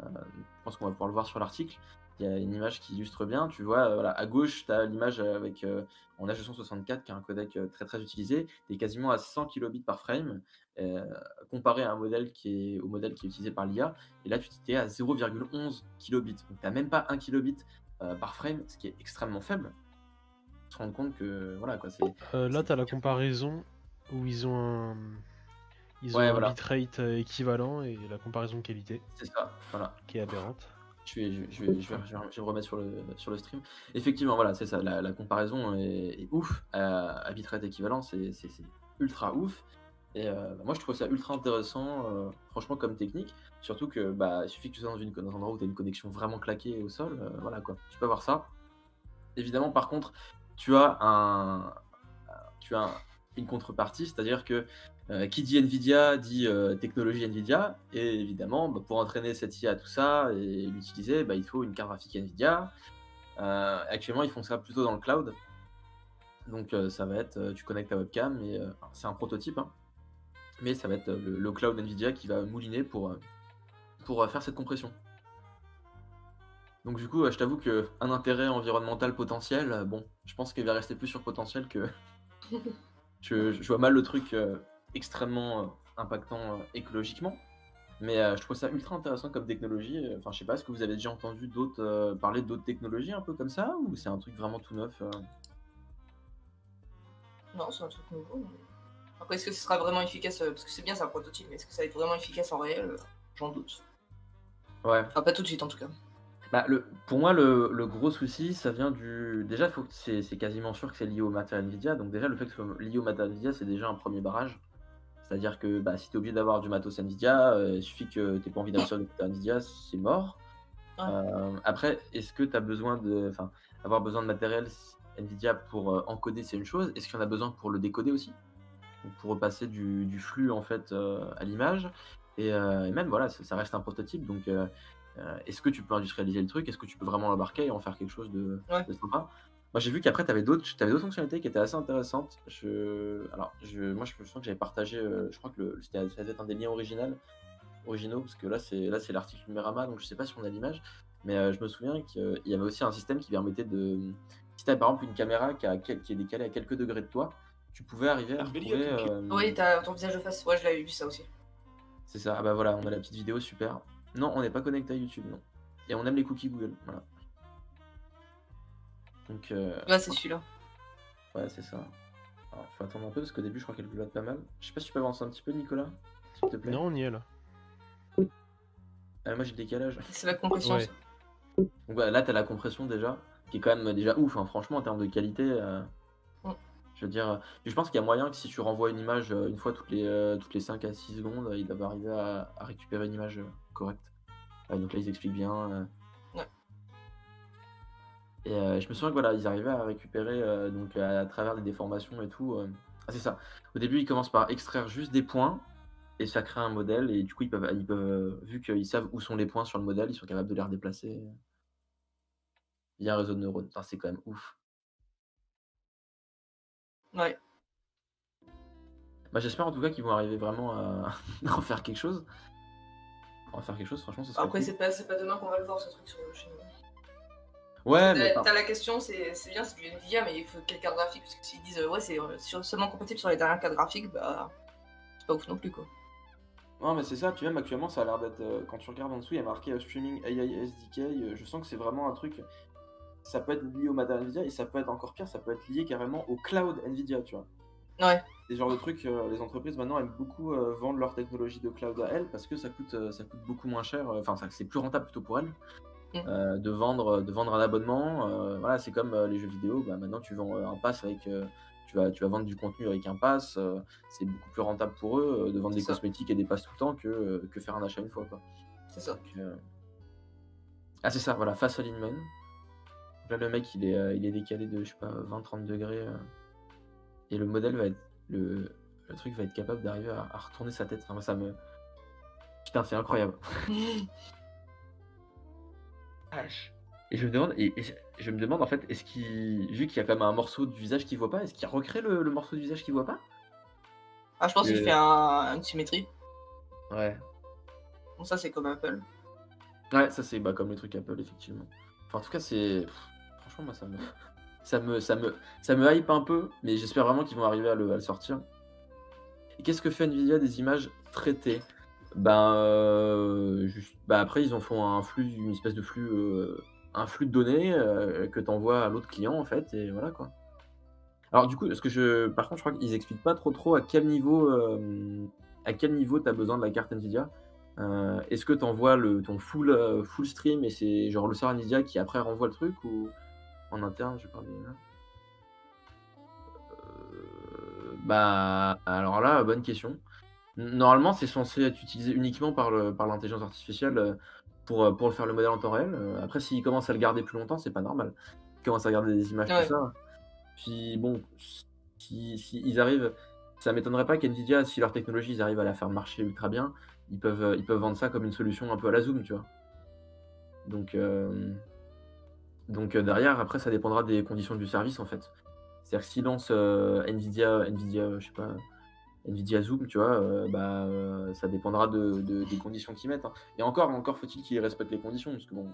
je pense qu'on va pouvoir le voir sur l'article, il y a une image qui illustre bien. Tu vois, euh, voilà, à gauche, tu as l'image avec euh, en H264 qui est un codec euh, très très utilisé. Tu es quasiment à 100 kilobits par frame euh, comparé à un modèle qui est au modèle qui est utilisé par l'IA. Et là, tu es à 0,11 kilobits. Donc, tu n'as même pas 1 kilobit euh, par frame, ce qui est extrêmement faible. Se rendre compte que voilà quoi, c'est Euh, là, c'est t'as la comparaison où ils ont un, ils ont Ouais, un voilà. bitrate euh, équivalent et la comparaison de qualité c'est ça. Voilà. qui est aberrante. Je vais, je, vais, je, vais, je, vais, je me remettre sur le, sur le stream. Effectivement, voilà, c'est ça. La, la comparaison est, est ouf à, à bitrate équivalent, c'est ultra ouf. Et euh, bah, moi, je trouve ça ultra intéressant, euh, franchement, comme technique. Surtout que bah, il suffit que tu sois dans, une, dans un endroit où tu as une connexion vraiment claquée au sol. euh, voilà quoi, tu peux avoir ça. Évidemment, par contre, tu as, un, tu as un- une contrepartie, c'est-à-dire que euh, qui dit Nvidia dit euh, technologie Nvidia, et évidemment, bah, pour entraîner cette IA, tout ça, et l'utiliser, bah, il faut une carte graphique Nvidia. Euh, actuellement, ils font ça plutôt dans le cloud. Donc, ça va être, tu connectes ta webcam, et c'est un prototype, hein, mais ça va être le, cloud Nvidia qui va mouliner pour, faire cette compression. Donc, du coup, je t'avoue qu'un intérêt environnemental potentiel, bon, je pense qu'il va rester plus sur potentiel que. je, vois mal le truc extrêmement euh, impactant euh, écologiquement. Mais euh, je trouve ça ultra intéressant comme technologie. Enfin, je sais pas, est-ce que vous avez déjà entendu d'autres parler d'autres technologies un peu comme ça ou c'est un truc vraiment tout neuf Non, c'est un truc nouveau. mais- Après, est-ce que ce sera vraiment efficace Parce que c'est bien, c'est un prototype, mais est-ce que ça va être vraiment efficace en réel? J'en doute. Ouais. Enfin, pas tout de suite en tout cas. Bah, le, pour moi, le, le gros souci, ça vient du. Déjà, faut que c'est c'est quasiment sûr que c'est lié au matériel Nvidia. Donc, déjà, le fait que ce soit lié au matériel Nvidia, c'est déjà un premier barrage. C'est-à-dire que bah, si tu es obligé d'avoir du matos Nvidia, euh, il suffit que tu pas envie matériel Nvidia, c'est mort. Ouais. Euh, après, est-ce que tu as besoin de. Enfin, avoir besoin de matériel Nvidia pour euh, encoder, c'est une chose. Est-ce qu'il y en a besoin pour le décoder aussi? Donc, Pour repasser du, du flux en fait à l'image? Et, et même, voilà, ça ça reste un prototype. Donc. Est-ce que tu peux industrialiser le truc? Est-ce que tu peux vraiment l'embarquer et en faire quelque chose de, Ouais. de sympa? Moi, j'ai vu qu'après, tu avais d'autres t'avais d'autres fonctionnalités qui étaient assez intéressantes. Je... Alors, je... moi, je me sens que j'avais partagé, euh, je crois que le... c'était ça devait être un des liens original... originaux, parce que là, c'est là c'est l'article Numérama, donc je sais pas si on a l'image, mais euh, je me souviens qu'il y avait aussi un système qui permettait de. Si tu as par exemple une caméra qui, a quel- qui est décalée à quelques degrés de toi, tu pouvais arriver à Video retrouver. euh, Oui, t'as ton visage de face. Ouais, je l'avais vu ça aussi. c'est ça, ah bah voilà, on a la petite vidéo, super. Non, on n'est pas connecté à YouTube, non. Et on aime les cookies Google, voilà. Donc, euh, Là, c'est celui-là. ouais, c'est ça. Alors, faut attendre un peu parce qu'au début, je crois qu'elle pilote pas mal. Je sais pas si tu peux avancer un petit peu, Nicolas, s'il te plaît. Non, on y est là. Ah, moi, j'ai le décalage. C'est la compression. Ouais. ça. Donc, voilà, là, t'as la compression déjà, qui est quand même déjà ouf, hein, franchement, en termes de qualité. euh. Je veux dire, euh, puis je pense qu'il y a moyen que si tu renvoies une image une fois toutes les, euh, toutes les 5 à 6 secondes, ils doivent arriver à, à récupérer une image correcte. Ouais, donc là, ils expliquent bien. euh. Et euh, je me souviens que voilà, ils arrivaient à récupérer euh, donc à, à travers des déformations et tout. euh. Ah, c'est ça. Au début, ils commencent par extraire juste des points et ça crée un modèle. Et du coup, ils peuvent, ils peuvent vu qu'ils savent où sont les points sur le modèle, ils sont capables de les redéplacer. Il y a un réseau de neurones. Enfin, c'est quand même ouf. Ouais. Bah, j'espère en tout cas qu'ils vont arriver vraiment à en faire quelque chose. En faire quelque chose, franchement, ça serait Après, cool. c'est pas, c'est pas demain qu'on va le voir ce truc sur chez nous. Ouais, mais T'as la question, c'est c'est bien, c'est du Nvidia, mais il faut quelle carte graphique Parce que s'ils disent, ouais, c'est euh, seulement compatible sur les dernières cartes graphiques, bah. C'est pas ouf non plus, quoi. non, mais c'est ça. Puis même actuellement, ça a l'air d'être. euh, quand tu regardes en dessous, il y a marqué euh, Streaming AI SDK. euh, je sens que c'est vraiment un truc. Ça peut être lié au matériel Nvidia et ça peut être encore pire. Ça peut être lié carrément au cloud Nvidia, tu vois. Ouais. Des genres de trucs, les entreprises maintenant aiment beaucoup vendre leur technologie de cloud à elles parce que ça coûte, ça coûte beaucoup moins cher. Enfin, ça- c'est plus rentable plutôt pour elles. Mm. euh, de, vendre, de vendre un abonnement. euh, voilà, c'est comme euh, les jeux vidéo. Bah, maintenant, tu vends euh, un pass avec. euh, tu, vas, tu vas vendre du contenu avec un pass. euh, c'est beaucoup plus rentable pour eux euh, de vendre des ça. cosmétiques et des passes tout le temps que, euh, que faire un achat une fois. Quoi. C'est ça. Donc, euh, Ah, c'est ça, voilà, face alignment. Donc Là, le mec, il est, euh, il est décalé de, je sais pas, 20-30 degrés. euh, et le modèle va être. Le, le truc va être capable d'arriver à, à retourner sa tête. Enfin, ça me. Putain, c'est incroyable. Et je me demande, et, et je me demande en fait, est-ce qu'il, vu qu'il y a quand même un morceau du visage qu'il voit pas, est-ce qu'il recrée le, le morceau du visage qu'il voit pas? Ah, je pense qu'il Euh. fait un, une symétrie. Ouais. Bon, ça, c'est comme Apple. Ouais, ça c'est bah, comme les trucs Apple, effectivement. Enfin, en tout cas, c'est. Franchement, moi, ça me. Ça me, ça me, ça me hype un peu, mais j'espère vraiment qu'ils vont arriver à le, à le sortir. Et qu'est-ce que fait Nvidia des images traitées? Ben, euh, juste, bah après, ils en font un flux, une espèce de flux, euh, un flux de données euh, que tu envoies à l'autre client, en fait, et voilà quoi. Alors, du coup, ce que je, par contre, je crois qu'ils expliquent pas trop trop à quel niveau, à quel niveau tu as besoin de la carte Nvidia. Est-ce que tu envoies le, ton full, full stream et c'est genre le serveur Nvidia qui après renvoie le truc ou en interne, je parle bien. Bah, alors là, bonne question. Normalement, c'est censé être utilisé uniquement par le, par l'intelligence artificielle euh, pour, euh, pour faire le modèle en temps réel. Euh, Après, s'ils commencent à le garder plus longtemps, c'est pas normal. Ils commencent à garder des images, Ouais. tout ça. Puis bon, si, si arrivent, ça m'étonnerait pas qu'NVIDIA, si leur technologie, ils arrivent à la faire marcher ultra bien, ils peuvent, ils peuvent vendre ça comme une solution un peu à la Zoom, tu vois. Donc, euh, donc derrière, après, ça dépendra des conditions du service en fait. C'est-à-dire que s'ils lancent euh, Nvidia, Nvidia, je sais pas, Nvidia Zoom, tu vois, euh, bah, euh, ça dépendra de, de- des conditions qu'ils mettent. hein. Et encore, encore faut-il qu'ils respectent les conditions, parce que bon,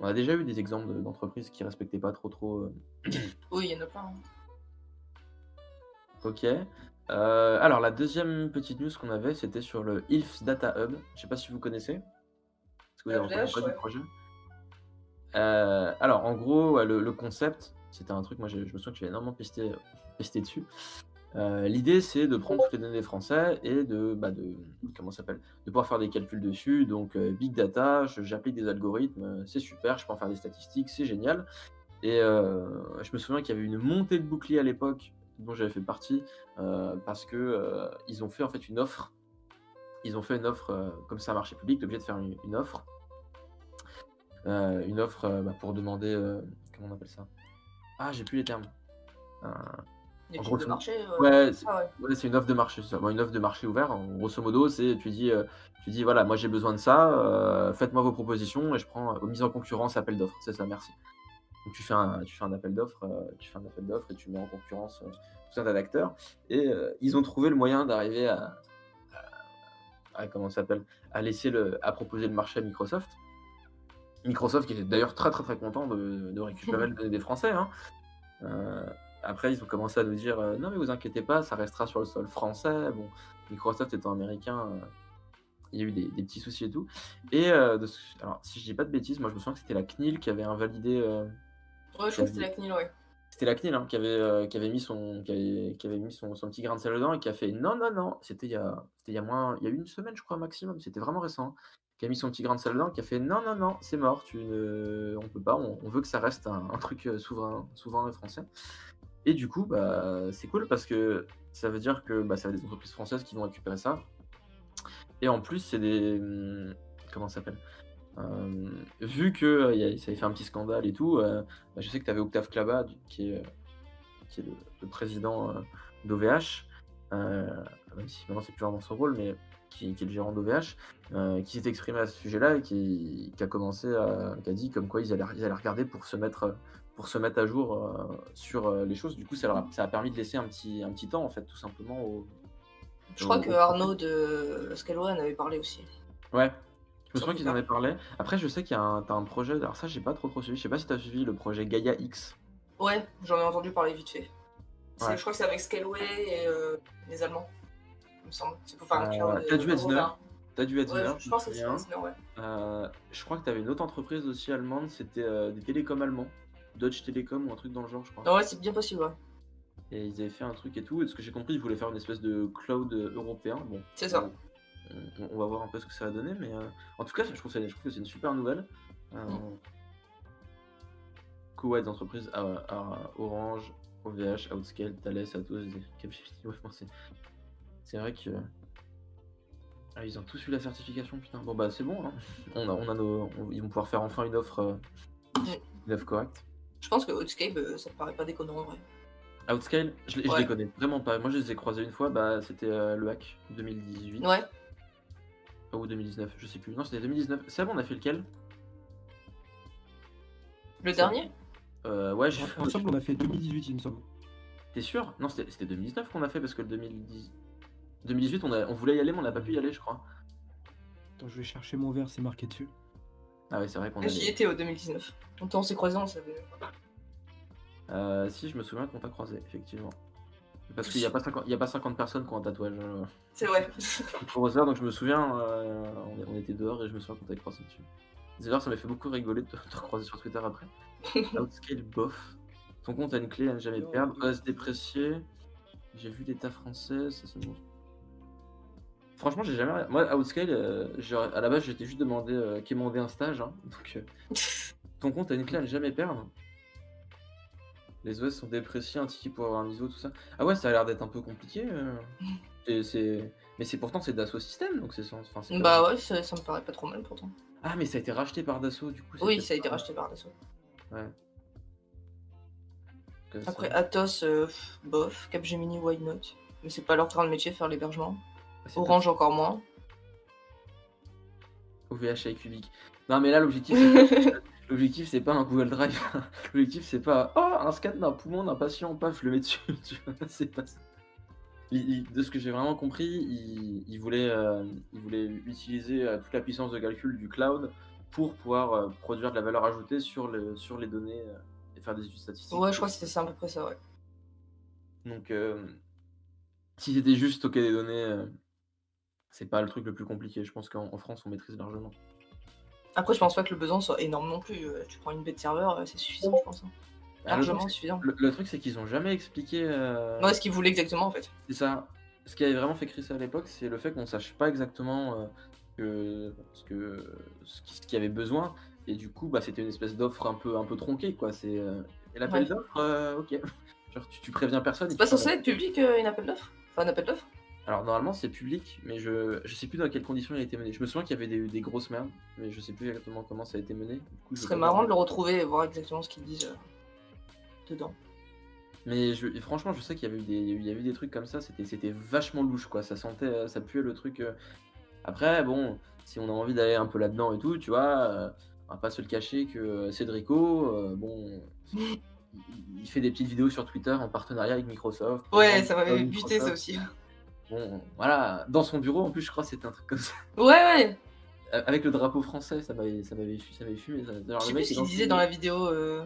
on a déjà eu des exemples de- d'entreprises qui respectaient pas trop trop. euh, Oui, il y en a plein. hein. Ok. Euh, alors la deuxième petite news qu'on avait, c'était sur le ILFS Data Hub. Je sais pas si vous connaissez. Est-ce que vous avez entendu je- parler du ouais. projet? Euh, Alors en gros, ouais, le, le concept, c'était un truc, moi je, je me souviens que j'ai énormément pesté, pesté dessus. Euh, L'idée c'est de prendre toutes les données des Français et de, bah, de comment ça s'appelle, de pouvoir faire des calculs dessus. Donc euh, big data, j'applique des algorithmes, euh, c'est super, je peux en faire des statistiques, c'est génial. Et je me souviens qu'il y avait une montée de bouclier à l'époque dont j'avais fait partie parce que ils ont fait en fait une offre. Ils ont fait une offre, comme c'est un marché public, obligé de faire une, offre. Une offre bah, pour demander, comment on appelle ça? Ah, j'ai plus les termes. Euh, Des En types gros, de c'est- marché. euh, ouais, c'est ah ouais. ouais, c'est une offre de marché. c'est une offre de marché ouvert, en grosso modo, c'est tu dis, euh, tu dis voilà, moi j'ai besoin de ça, euh, faites-moi vos propositions et je prends mise en concurrence, appel d'offres. C'est ça, merci. Donc tu fais un, tu fais un appel d'offres, tu fais un appel d'offres et tu mets en concurrence tout un tas d'acteurs. Et euh, ils ont trouvé le moyen d'arriver à, à, à- comment s'appelle, à laisser le, à proposer le marché à Microsoft. Microsoft qui était d'ailleurs très très très content de, de récupérer le données des Français. hein. Euh, après, ils ont commencé à nous dire euh, non, mais vous inquiétez pas, ça restera sur le sol français. Bon, Microsoft étant américain, euh, il y a eu des, des petits soucis et tout. Et euh, de ce- alors, si je dis pas de bêtises, moi je me souviens que c'était la CNIL qui avait invalidé. Ouais, je crois que c'était la CNIL, ouais. c'était la CNIL hein, qui, avait, qui avait mis, son, qui avait, qui avait mis son, son petit grain de sel dedans et qui a fait non, non, non. C'était il, y a- il y a moins, il y a une semaine, je crois, maximum. C'était vraiment récent. Qui a mis son petit grain de sel dedans, qui a fait non, non, non, c'est mort. Tu ne, on peut pas. On, on veut que ça reste un, un truc souverain, souverain et français. Et du coup, bah, c'est cool parce que ça veut dire que bah, ça va des entreprises françaises qui vont récupérer ça. Et en plus, c'est des. hum, Comment ça s'appelle? Euh, Vu que euh, a- ça avait fait un petit scandale et tout, euh, bah, je sais que tu avais Octave Klaba, du- qui est, le, président d'OVH, même si maintenant c'est plus vraiment son rôle, mais qui, est le gérant d'OVH, qui s'est exprimé à ce sujet-là et qui, qui a commencé à, qui a dit comme quoi ils allaient, ils allaient regarder pour se mettre, pour se mettre à jour euh, sur euh, les choses. Du coup, ça, leur a, ça a permis de laisser un petit, un petit temps, en fait, tout simplement. Au... Je crois que au- Arnaud de Scaleway en avait parlé aussi. Ouais. Je me souviens qu'ils en avaient parlé. Après, je sais qu'il y a un, t'as un projet. Alors, ça, j'ai pas trop trop suivi. Je sais pas si tu as suivi le projet Gaia X. Ouais, j'en ai entendu parler vite fait. Ouais. Je crois que c'est avec Scaleway et euh, les Allemands, il me semble. C'est pour faire un Euh, cloud. t'as dû être européen. Zner. T'as dû Ouais, Zner, je, pense que c'est ouais. Euh, je crois que tu avais une autre entreprise aussi allemande, c'était des télécoms allemands, Deutsche Telekom ou un truc dans le genre, je crois. Non, ouais, c'est bien possible, ouais. Et ils avaient fait un truc et tout. Et de ce que j'ai compris, ils voulaient faire une espèce de cloud euh, européen. Bon, C'est ça. on, on va voir un peu ce que ça va donner, mais euh, en tout cas, je trouve, ça- je trouve que c'est une super nouvelle. Euh, Mm. Cool, ouais, des entreprises à, à Orange, OVH, Outscale, Thales, Atos, Capgemini. Ouais, bon, c'est vrai que. Ah, ils ont tous eu la certification, putain. Bon, bah, c'est bon, hein. on a, on a nos, on- ils vont pouvoir faire enfin une offre, euh, une offre correcte. Je pense que Outscape, euh, ça te paraît pas déconnant en vrai. Outscale, je, les- je Ouais. les connais vraiment pas. Moi, je les ai croisés une fois, bah, c'était euh, le hack 2018 Ouais, ou 2019, je sais plus. Non, c'était 2019. C'est bon, on a fait lequel? Le dernier? Euh, Ouais, j'ai En- Ensemble, on a fait 2018, il me semble. T'es sûr? Non, c'était c'était 2019 qu'on a fait parce que le 2010... 2018, on, a, on voulait y aller, mais on n'a pas pu y aller, je crois. Attends, je vais chercher mon verre, c'est marqué dessus. Ah ouais, c'est vrai qu'on. J'y étais au 2019. Donc on s'est croisés, on savait. Euh, si, je me souviens qu'on t'a croisé, effectivement. Parce qu'il n'y a, pas 50 il y a pas 50 personnes qui ont un tatouage. euh, C'est vrai. pour donc je me souviens, euh, on, était dehors et je me souviens qu'on t'avait croisé dessus. D'ailleurs, ça m'a fait beaucoup rigoler de te, te recroiser sur Twitter après. Outscale bof. Ton compte a une clé à ne jamais perdre. Os déprécié. J'ai vu l'état français, ça c'est bon. Franchement, j'ai jamais. Moi, Outscale, euh, à la base, j'étais juste demandé euh, quémander un stage. hein. Donc, euh, ton compte a une clé à ne jamais perdre. Les OS sont dépréciés, un ticket pour avoir un ISO, tout ça. Ah ouais, ça a l'air d'être un peu compliqué. Et c'est... Mais c'est pourtant c'est Dassault System, donc c'est sans- enfin, Bah pas- ouais, ça, ça me paraît pas trop mal pourtant. Ah mais ça a été racheté par Dassault du coup. Oui, ça a été pas- racheté par Dassault. Ouais. Après Atos, euh, bof. Capgemini, why not? Mais c'est pas leur train de métier faire l'hébergement. Pas- Orange encore moins. OVH avec Cubic. Non mais là l'objectif c'est pas- l'objectif c'est pas un Google Drive. l'objectif c'est pas oh un scan d'un poumon d'un patient paf le mets dessus. c'est pas ça. Il- il- de ce que j'ai vraiment compris, il, il voulait, euh, il voulait utiliser euh, toute la puissance de calcul du cloud pour pouvoir euh, produire de la valeur ajoutée sur, le, sur les données et faire des études statistiques. Ouais, je crois que c'était ça à peu près ça, ouais. Donc, si c'était juste stocker des données, c'est pas le truc le plus compliqué. Je pense qu'en en France, on maîtrise largement. Après, je pense pas que le besoin soit énorme non plus. Euh, Tu prends une baie de serveur, euh, c'est suffisant, je pense. hein. Ah, le, Largement truc, suffisant. le- le truc, c'est qu'ils ont jamais expliqué. euh, Ouais, ce qu'ils voulaient exactement en fait. C'est ça. Ce qui avait vraiment fait crisser à l'époque, c'est le fait qu'on sache pas exactement euh, ce que ce qu'il y avait besoin. Et du coup, bah, c'était une espèce d'offre un peu, un peu tronquée, quoi. C'est euh, et l'appel Ouais. d'offre, ok. Genre, tu, tu préviens personne. C'est pas censé être public une appel d'offres Enfin, un appel d'offres Alors normalement c'est public, mais je je sais plus dans quelles conditions il a été mené. Je me souviens qu'il y avait des, des grosses merdes, mais je sais plus exactement comment ça a été mené. Du coup, Ce serait marrant de le retrouver et voir exactement ce qu'ils disent euh, dedans. Mais je, franchement, je sais qu'il y avait eu des, il y avait eu des trucs comme ça. C'était c'était vachement louche quoi. Ça sentait, euh, ça puait le truc. euh. Après bon, si on a envie d'aller un peu là-dedans et tout, tu vois, euh, on va pas se le cacher que Cédrico, bon. il- fait des petites vidéos sur Twitter en partenariat avec Microsoft. Ouais, ça m'avait buté ça aussi. Bon, voilà, dans son bureau en plus, je crois que c'était un truc comme ça. Ouais, ouais. Euh, Avec le drapeau français, ça m'avait ça m'avait fu- ça m'avait fumé. ça. Genre, Je sais le mec plus ce qu'il ses- disait dans la vidéo. euh,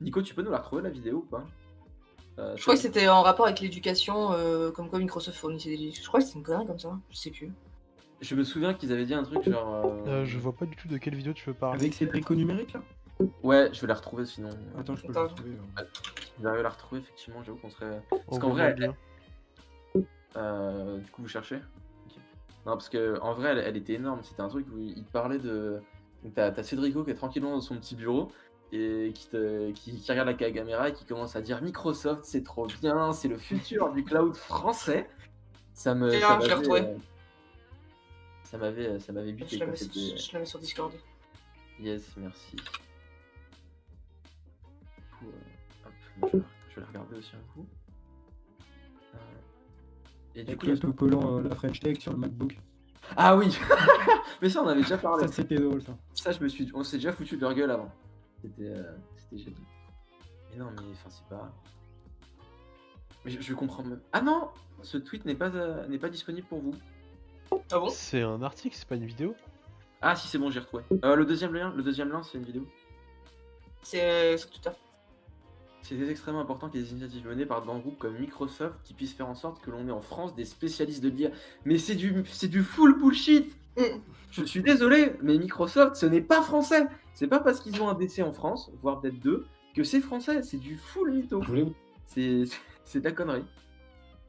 Nico, tu peux nous la retrouver la vidéo ou pas? Euh, Je crois que c'est- c'était en rapport avec l'éducation, euh, comme quoi Microsoft fournissait des. Je crois que c'était une connerie comme ça, je sais plus. Je me souviens qu'ils avaient dit un truc genre. euh, Euh, je vois pas du tout de quelle vidéo tu veux parler. Avec ces tricots numériques là? Ouais, je vais la retrouver sinon. Attends, je peux Attends. le retrouver. euh. J'arrive à la retrouver, effectivement, j'avoue qu'on serait. On qu'en vrai, le lien. Euh, du coup, vous cherchez. Non, parce que en vrai, elle, elle était énorme. C'était un truc où il te parlait de. Donc, t'as Cédrico qui est tranquillement dans son petit bureau et qui, te... qui, qui regarde la caméra et qui commence à dire Microsoft, c'est trop bien, c'est le futur du cloud français. Ça me. Tiens, ça m'avait, euh, Ça m'avait, ça m'avait buté. Je la, mets sur, c'était- je la mets sur Discord. Yes, merci. Du coup, euh, hop, moi, je, vais- je vais la regarder aussi un coup. Euh, Et du Avec coup, le il y a- autocollant, euh, la French Tech sur le MacBook. ah oui, mais ça on avait déjà parlé. Ça, c'était drôle ça. Ça, je me suis, on s'est déjà foutu de leur gueule avant. C'était, euh, c'était génial. Mais non, mais enfin c'est pas. Mais je, je comprends même. Ah non, ce tweet n'est pas, euh, n'est pas disponible pour vous. Ah bon? C'est un article, c'est pas une vidéo? Ah si c'est bon, j'ai retrouvé. Euh, le deuxième lien, le deuxième lien, c'est une vidéo. C'est c'est tout à fait. C'est extrêmement important qu'il y ait des initiatives menées par de grands groupes comme Microsoft qui puissent faire en sorte que l'on ait en France des spécialistes de l'IA. Mais c'est du, c'est du full bullshit Mm. Je suis désolé, mais Microsoft, ce n'est pas français C'est pas parce qu'ils ont un DC en France, voire peut-être deux, que c'est français, c'est du full mytho. C'est c'est de la connerie.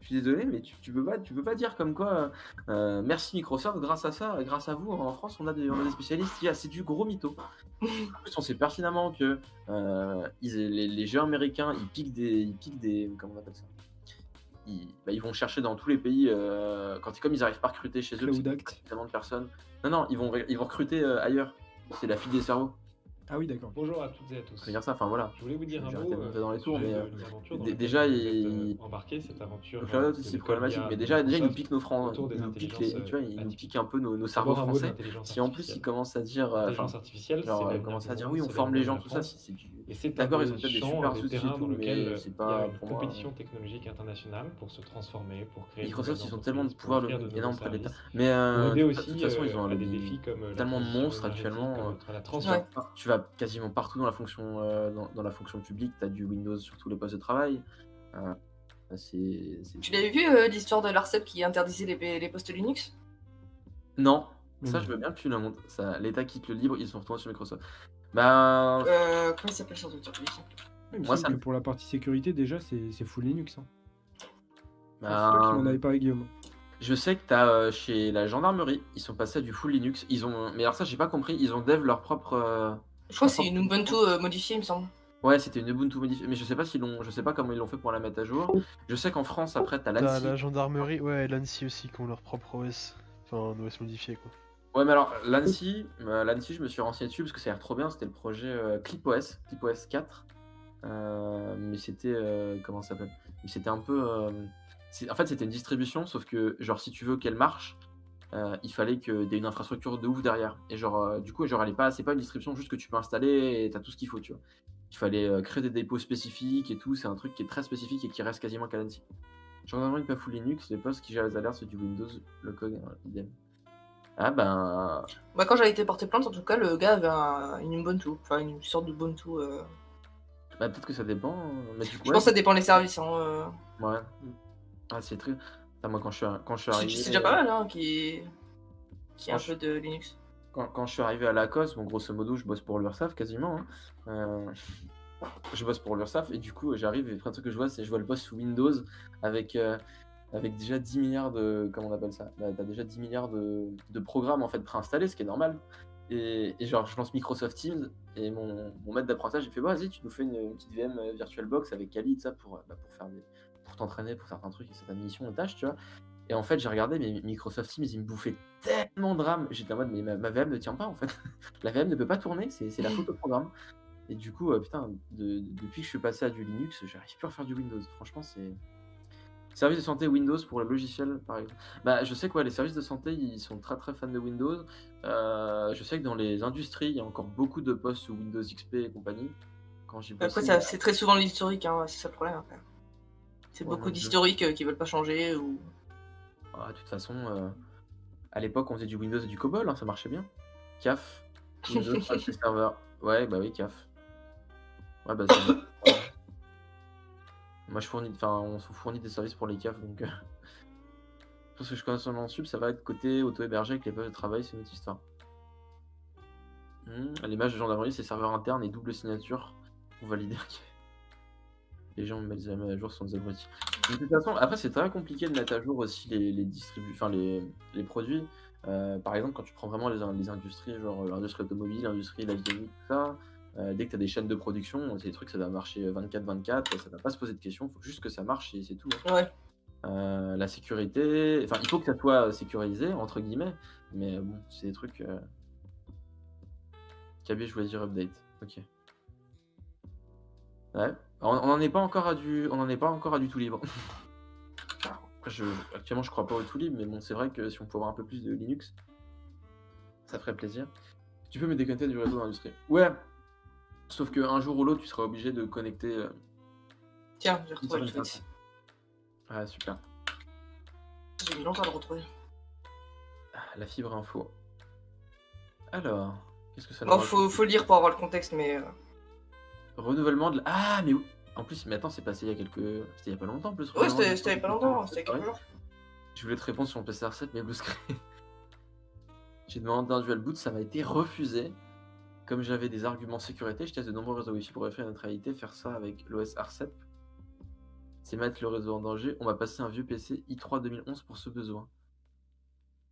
Je suis désolé, mais tu, tu peux pas, tu peux pas dire comme quoi, euh, merci Microsoft, grâce à ça, grâce à vous, en France, on a des, on a des spécialistes. IA. C'est du gros mytho. En plus, on sait pertinemment que euh, ils- les, les jeux américains, ils piquent des, ils piquent des, comment on appelle ça? Ils, bah, ils vont chercher dans tous les pays, euh, quand comme ils arrivent pas à recruter chez eux, tellement de personnes. Non, non, ils vont, ils vont recruter euh, ailleurs. C'est la fille des cerveaux. Ah oui, d'accord. Bonjour à toutes et à tous. Dire ça, enfin voilà. Je voulais vous dire un J'ai mot arrêté de monter euh, dans les au tours, mais, euh, déjà, il- euh, embarqué, cette aventure. Le euh, cloud, c'est problématique, mais déjà, déjà ils nous piquent nos francs, autour des ils nous piquent les, intelligences, tu vois, euh, nous piquent un peu nos, nos cerveaux français. Si en plus artificielle. commencent à dire, euh, enfin, L'intelligence artificielle, genre euh, commencer à dire oui, on forme les gens, tout ça, c'est du, Et c'est D'accord, ils ont peut-être des super et terrains tout, dans mais lesquels euh, c'est il y pas a une pour compétition euh, technologique internationale pour se transformer, pour créer Microsoft, ils ont tellement de pouvoir de énorme près de l'État. Mais euh, de toute façon, ils ont euh, des défis comme euh, tellement de monstres actuellement, euh, tu vas, quasiment partout dans la fonction, euh, dans, dans la fonction publique, tu as du Windows sur tous les postes de travail. Euh, c'est, c'est- Tu l'avais vu euh, l'histoire de l'ARCEP qui interdisait les, les postes Linux? Non, ça je veux bien que tu le montres. Ça, L'État quitte le libre, ils sont retournés sur Microsoft. Bah, euh, Comment il s'appelle sur Twitter lui Il me Moi, semble ça que me- pour la partie sécurité, déjà, c'est c'est full Linux. Hein. bah, c'est toi qui m'en avais parlé, Guillaume. je sais que t'as euh, chez la gendarmerie, ils sont passés à du full Linux. Ils ont, mais alors ça j'ai pas compris. Ils ont dev leur propre. euh, Je crois que c'est une Ubuntu euh, modifiée, il me semble. Ouais, c'était une Ubuntu modifiée, mais je sais pas s'ils l'ont, je sais pas comment ils l'ont fait pour la mettre à jour. Je sais qu'en France après t'as T'as l'ANSI. la gendarmerie, ouais, et l'ANSI aussi qui ont leur propre OS. Enfin, un OS modifié quoi. Ouais, mais alors l'ANSI, euh, je me suis renseigné dessus parce que ça a l'air trop bien. C'était le projet euh, ClipOS, ClipOS 4. Euh, mais c'était euh, comment ça s'appelle? C'était un peu. en fait, c'était une distribution, sauf que genre si tu veux qu'elle marche, il fallait que t'aies une infrastructure de ouf derrière. Et genre, du coup, genre, elle est pas, c'est pas une distribution juste que tu peux installer et t'as tout ce qu'il faut, tu vois. Il fallait créer des dépôts spécifiques et tout. C'est un truc qui est très spécifique et qui reste quasiment qu'à l'ANSI. Gendarmerie pas full Linux, les postes qui gèrent les alertes, c'est du Windows, le code, euh, idem. Ah ben, Bah, quand j'avais été porter plainte, en tout cas, le gars avait un- une Ubuntu, enfin une sorte d'Ubuntu. euh. Bah, peut-être que ça dépend. Mais du coup, Je ouais, pense que ça dépend des services. Hein, euh. ouais. Ah, c'est très. Moi, quand je suis, quand je suis C'est arrivé. c'est déjà pas mal, hein, qui qui a un peu de Linux. Quand, quand je suis arrivé à Lacoste, bon, grosso modo, je bosse pour l'URSSAF quasiment. hein. Euh, je bosse pour l'URSSAF et du coup, j'arrive et le premier truc que je vois, c'est je vois le poste sous Windows avec, euh, avec déjà 10 milliards de. Comment on appelle ça? T'as déjà 10 milliards de, programmes en fait préinstallés, ce qui est normal. Et, genre, je lance Microsoft Teams et mon, maître d'apprentissage, il fait bah, vas-y, tu nous fais une, petite VM euh, VirtualBox avec Kali, ça, pour, euh, bah, pour faire pour t'entraîner pour certains trucs et certaines missions tâches, tu vois. Et en fait, j'ai regardé, mais Microsoft Teams, ils me bouffaient tellement de RAM. J'étais en mode, mais ma, VM ne tient pas en fait. la VM ne peut pas tourner, c'est la faute au programme. Et du coup, euh, putain, de- depuis que je suis passé à du Linux, j'arrive plus à faire du Windows. Franchement, c'est. Service de santé Windows pour le logiciel, par exemple. Bah, je sais quoi, les services de santé, ils sont très très fans de Windows. Euh, je sais que dans les industries, il y a encore beaucoup de postes sous Windows XP et compagnie. Quand j'y Après, ça- c'est très souvent l'historique, hein, c'est ça le problème. après. C'est Ouais, beaucoup d'historiques euh, qui veulent pas changer. Ou... Ah, de toute façon, euh, à l'époque, on faisait du Windows et du COBOL, hein, ça marchait bien. CAF, Windows Server. Ouais, bah oui, CAF. Ouais, bah c'est. Moi, je fournis, enfin, on se fournit des services pour les CAF, donc. euh, ce que je connais en sub, ça va être côté auto-hébergé avec les postes de travail, c'est une autre histoire. À L'image de gendarmerie, c'est serveur interne et double signature pour valider que les gens mettent à jour sans abrutis. De toute façon, après, c'est très compliqué de mettre à jour aussi les, les enfin les, les produits. Euh, par exemple, quand tu prends vraiment les, les industries, genre euh, l'industrie automobile, l'industrie l'avionique, tout ça, euh, dès que tu as des chaînes de production, c'est des trucs, ça va marcher 24-24, ça va pas se poser de questions, il faut juste que ça marche et c'est tout. hein. Ouais. Euh, la sécurité, enfin, il faut que ça soit sécurisé, entre guillemets, mais bon, c'est des trucs. Euh... KB, dire update. Ok. Ouais. On on en est pas encore à du, on en est pas encore à du tout libre. je, actuellement, je crois pas au tout libre, mais bon, c'est vrai que si on pouvait avoir un peu plus de Linux, ça ferait plaisir. Tu peux me déconnecter du réseau d'industrie. Ouais. Sauf qu'un jour ou l'autre, tu seras obligé de connecter. euh, Tiens, j'ai retrouvé le tweet. Ah, super. J'ai mis longtemps à le retrouver. Ah, La fibre info. Alors, qu'est-ce que ça nous Bon, faut, faut le lire pour avoir le contexte, mais. euh, Renouvellement de la... Ah, mais oui En plus, mais attends, c'est passé il y a quelques... C'était il y a pas longtemps en plus. Ouais, renouvellement c'était il y a pas longtemps, c'était il y a Ouais. quelques jours. Je voulais te répondre sur mon PCR7, mais blue screen. J'ai demandé un dual boot, ça m'a été refusé. Comme j'avais des arguments sécurité, je teste de nombreux réseaux Wi-Fi pour vérifier la neutralité. Faire ça avec l'OS RCEP, c'est mettre le réseau en danger. On m'a passé un vieux PC i3 2011 pour ce besoin.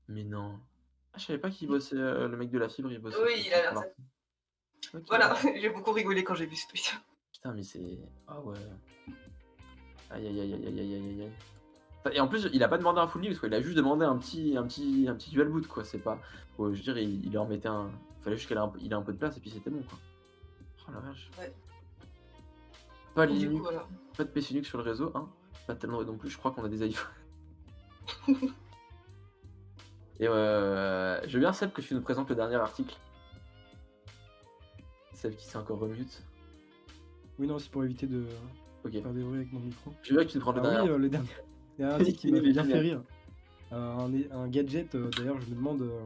Mais non. Ah, je savais pas qu'il bossait, euh, le mec de la fibre, il bossait. Oui, il a l'air. Voilà, j'ai beaucoup rigolé quand j'ai vu ce tweet. Putain, mais c'est. Ah ouais. Aïe aïe aïe aïe aïe aïe aïe aïe. Et en plus, il a pas demandé un full Linux, quoi. Il a juste demandé un petit, un petit, un petit dual boot, quoi. C'est pas. ouais, je veux dire, il, il leur mettait un. Il fallait juste qu'il ait un, peu- il ait un peu de place et puis c'était bon, quoi. Oh la vache. Ouais. Pas Linux, coup, voilà. pas de PC Linux sur le réseau, hein. Pas de tellement non plus. Je crois qu'on a des iPhones. et euh, je veux bien Seb que tu nous présentes le dernier article. Seb qui s'est encore remute. Oui, non, c'est pour éviter de Ok. faire des bruits avec mon micro. Je veux bien que tu te prends le Ah derrière. oui, euh, le dernier. Il y a un article qui m'a bien fait rire. Euh, un, un gadget, euh, d'ailleurs, je me demande euh,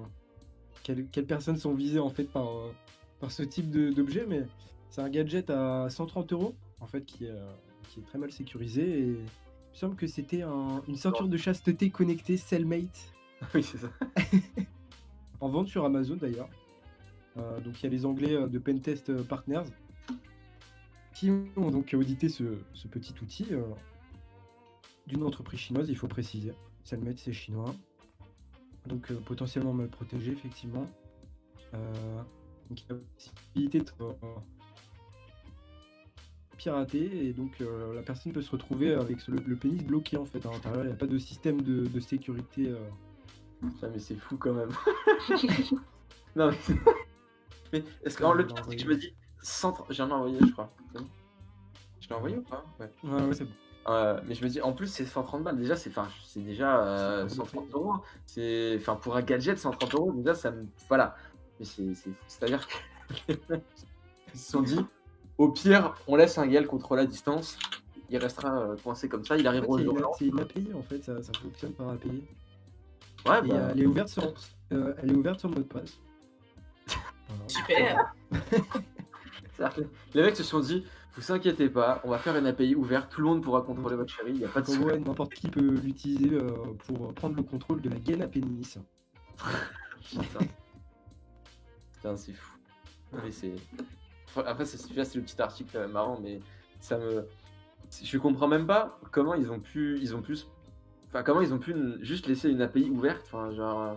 quelles, quelles personnes sont visées en fait par, euh, par ce type d'objet, mais c'est un gadget à 130 euros en fait qui est, euh, qui est très mal sécurisé et il me semble que c'était un- une ceinture de chasteté connectée Cellmate oui, c'est ça. en vente sur Amazon d'ailleurs. Euh, donc il y a les Anglais de Pentest Partners qui ont donc audité ce, ce petit outil euh, d'une entreprise chinoise, il faut préciser. Cellmate c'est chinois. Donc euh, potentiellement mal protégé effectivement. Euh, donc il y a la possibilité de euh, pirater et donc euh, la personne peut se retrouver avec ce- le, le pénis bloqué en fait à l'intérieur. Il n'y a pas de système de, de sécurité. euh, Putain, mais c'est fou quand même. non, mais. mais est-ce que le pire, c'est que je me dis. 130 J'en ai envoyé, je crois. Je l'ai envoyé ou pas? Ouais. Ouais, ouais, c'est bon. Euh, mais je me dis, en plus, c'est 130 balles. Déjà, c'est déjà euh, C'est 130 euros. C'est enfin pour un gadget, 130 euros. Déjà, ça me voilà. Mais c'est c'est fou. C'est-à-dire qu'ils se sont dit, au pire, on laisse un gars le contrôle à distance. Il restera euh, coincé comme ça. Il En fait, arrivera au jour. c'est une API en fait, ça, ça fonctionne par API. Ouais, Et, bah, euh, elle est ouverte sur, euh, elle est ouverte sur mot de passe. Super. que les mecs se sont dit, vous inquiétez pas, on va faire une API ouverte. Tout le monde pourra contrôler votre chérie. Il n'y a pas de souci. n'importe qui peut l'utiliser euh, pour prendre le contrôle de la gaine à pénis. Putain, Putain, c'est fou. Mais c'est. Après, c'est le petit article euh, marrant, mais ça me. Je comprends même pas comment ils ont pu. Ils ont pu. Enfin, comment ils ont pu juste laisser une API ouverte. Enfin, genre. euh,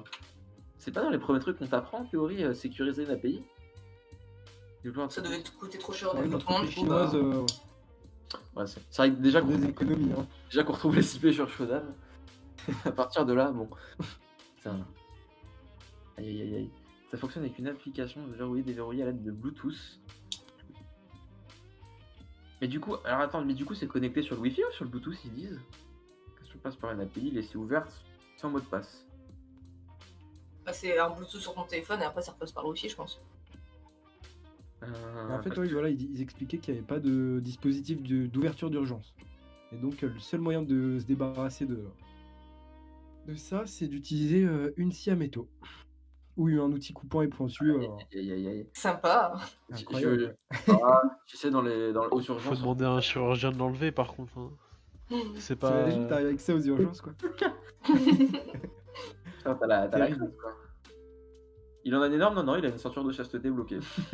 C'est pas dans les premiers trucs qu'on t'apprend, en théorie, sécuriser une API Ça devait te coûter trop cher Ouais, tout le monde. bah, chinoise, euh, Ouais, c'est c'est vrai que déjà pour qu'on des économies. Hein. déjà qu'on retrouve les IP sur Shodan, à partir de là, bon. Putain. Aïe aïe aïe aïe. Ça fonctionne avec une application de verrouiller déverrouiller à l'aide de Bluetooth. Mais du coup, alors attends, mais du coup c'est connecté sur le Wi-Fi ou sur le Bluetooth ils disent? Que je passe par une API laissée ouverte sans mot de passe. bah, c'est un Bluetooth sur ton téléphone et après ça repasse par le Wi-Fi, je pense. Euh, En fait, voilà, ils, ils expliquaient qu'il n'y avait pas de dispositif d'ouverture d'urgence. Et donc, euh, le seul moyen de se débarrasser de, de ça, c'est d'utiliser euh, une scie à métaux. Ou un outil coupant et pointu. euh, Aïe aïe aïe. Sympa. Je- incroyable. je- Ah, tu sais, dans les, dans, aux Faut urgences, demander à un chirurgien de l'enlever par contre. hein. C'est pas. T'arrives avec ça aux urgences, quoi. T'as la, t'as la classe, quoi. Il en a une énorme Non, non, il a une ceinture de chasteté bloquée.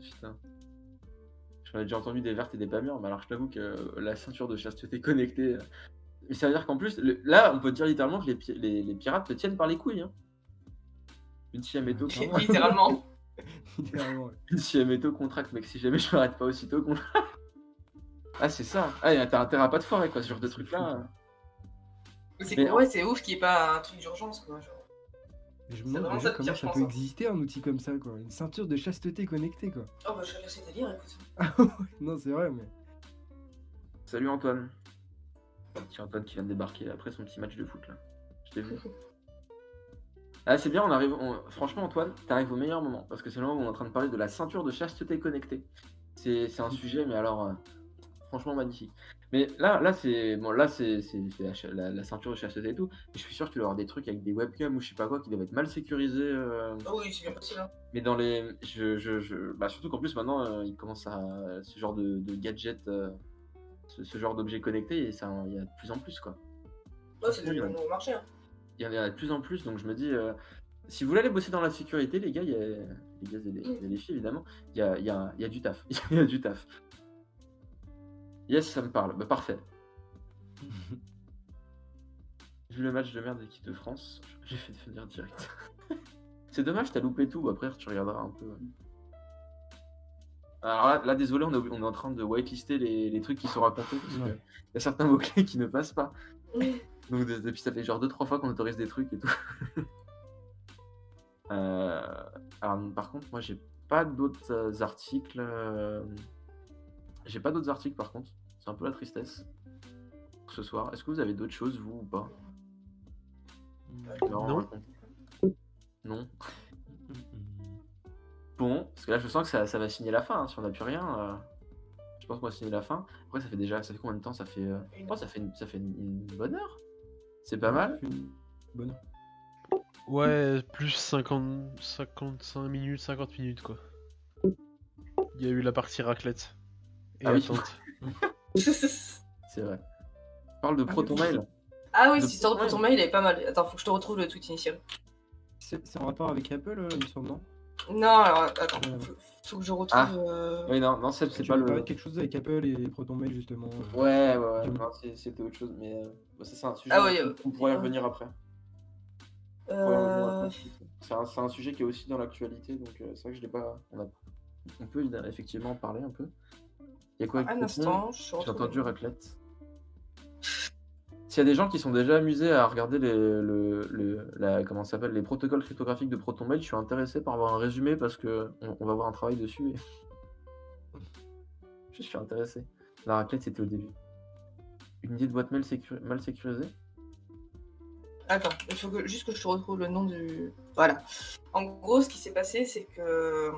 Putain. J'en ai déjà entendu des vertes et des pas mûres, mais alors je t'avoue que la ceinture de chasteté connectée. Mais ça veut dire qu'en plus, le- là, on peut dire littéralement que les, pi- les, les pirates te tiennent par les couilles. Hein. Une scie à métaux, Clairement. Littéralement. Littéralement, ouais. une scie à métaux contracte, mec. Si jamais je m'arrête pas aussitôt, contracte. Ah, c'est ça. Ah, t'as intérêt à pas te foirer, quoi, ce genre de truc-là. c'est Mais- ouais, c'est ouf qu'il n'y ait pas un truc d'urgence, quoi. genre. Je C'est me demande déjà comment ça je peut hein. exister un outil comme ça, quoi. Une ceinture de chasteté connectée, quoi. Oh bah chacun ses délires, écoute. non, c'est vrai, mais. Salut Antoine. Petit Antoine qui vient de débarquer après son petit match de foot là. Je t'ai vu. Ah c'est bien, on arrive. on- Franchement Antoine, t'arrives au meilleur moment parce que c'est le moment où on est en train de parler de la ceinture de chasteté connectée. C'est c'est un sujet mais alors euh, franchement magnifique. Mais là là c'est bon là c'est la, la- la ceinture de chasteté et tout. Mais je suis sûr que tu dois avoir des trucs avec des webcams ou je sais pas quoi qui doivent être mal sécurisés. euh, Oh oui, c'est bien possible. Hein. mais dans les. Je, je, je... Bah, surtout qu'en plus maintenant, euh, ils commencent à. Ce genre de, de gadget, euh, ce, ce genre d'objet connecté, et ça, il y a de plus en plus, quoi. Ouais, c'est devenu nouveau marché. Hein. Il y en a de plus en plus, donc je me dis. euh, si vous voulez aller bosser dans la sécurité, les gars, il y a, les gars et les, filles, évidemment, il y a, il y, a, il y a du taf. Il y a du taf. Yes, ça me parle. Bah, parfait. Vu le match de merde d'équipe de France, j'ai fait devenir direct. C'est dommage, t'as loupé tout. Après, tu regarderas un peu. Alors là, là, désolé, on est, on est en train de whitelister les, les trucs qui sont racontés. Parce Ouais. y a certains mots-clés qui ne passent pas. Donc, de- depuis, ça fait genre 2-3 fois qu'on autorise des trucs et tout. Euh, alors, par contre, moi, j'ai pas d'autres euh, articles. euh, J'ai pas d'autres articles, par contre. C'est un peu la tristesse pour ce soir. Est-ce que vous avez d'autres choses, vous, ou pas? Non. Non. Bon, parce que là, je sens que ça, ça va signer la fin. hein, si on n'a plus rien, euh, je pense qu'on va signer la fin. Après, ça fait déjà, ça fait combien de temps? Ça fait, euh, Une oh, ça fait, une, ça fait une, une bonne heure. C'est pas mal. Une Bonne. Ouais, plus 50, 55 minutes, 50 minutes quoi. Il y a eu la partie raclette. Et Ah oui. C'est vrai. On parle de Proton Mail. ah oui, cette histoire de Proton Proton Mail, elle est pas mal. Attends, faut que je te retrouve le tweet initial. C'est en rapport avec Apple, euh, il me semble, non? Non, alors attends, Euh. faut, faut que je retrouve. Ah. euh, Oui, non, non, c'est Tu pas le. quelque chose avec Apple et Proton Mail, justement. Ouais, ouais. Je- c'était autre chose, mais euh, bah, ça, c'est un sujet. Ah ouais, on- on pourrait y revenir après. On pourrait y revenir euh, après. C'est un, c'est un sujet qui est aussi dans l'actualité, donc euh, c'est vrai que je l'ai pas. On, a... on peut effectivement en parler un peu. Il y a quoi Un instant, J'ai entendu raclette. S'il y a des gens qui sont déjà amusés à regarder les, le, le- la, comment ça s'appelle, les protocoles cryptographiques de ProtonMail, je suis intéressé par avoir un résumé parce que on, on va avoir un travail dessus. et- je suis intéressé. La raclette, c'était au début. Une idée de boîte mail mal sécurisée? Attends, il faut que, juste que je te retrouve le nom du. Voilà. En gros, ce qui s'est passé, c'est que.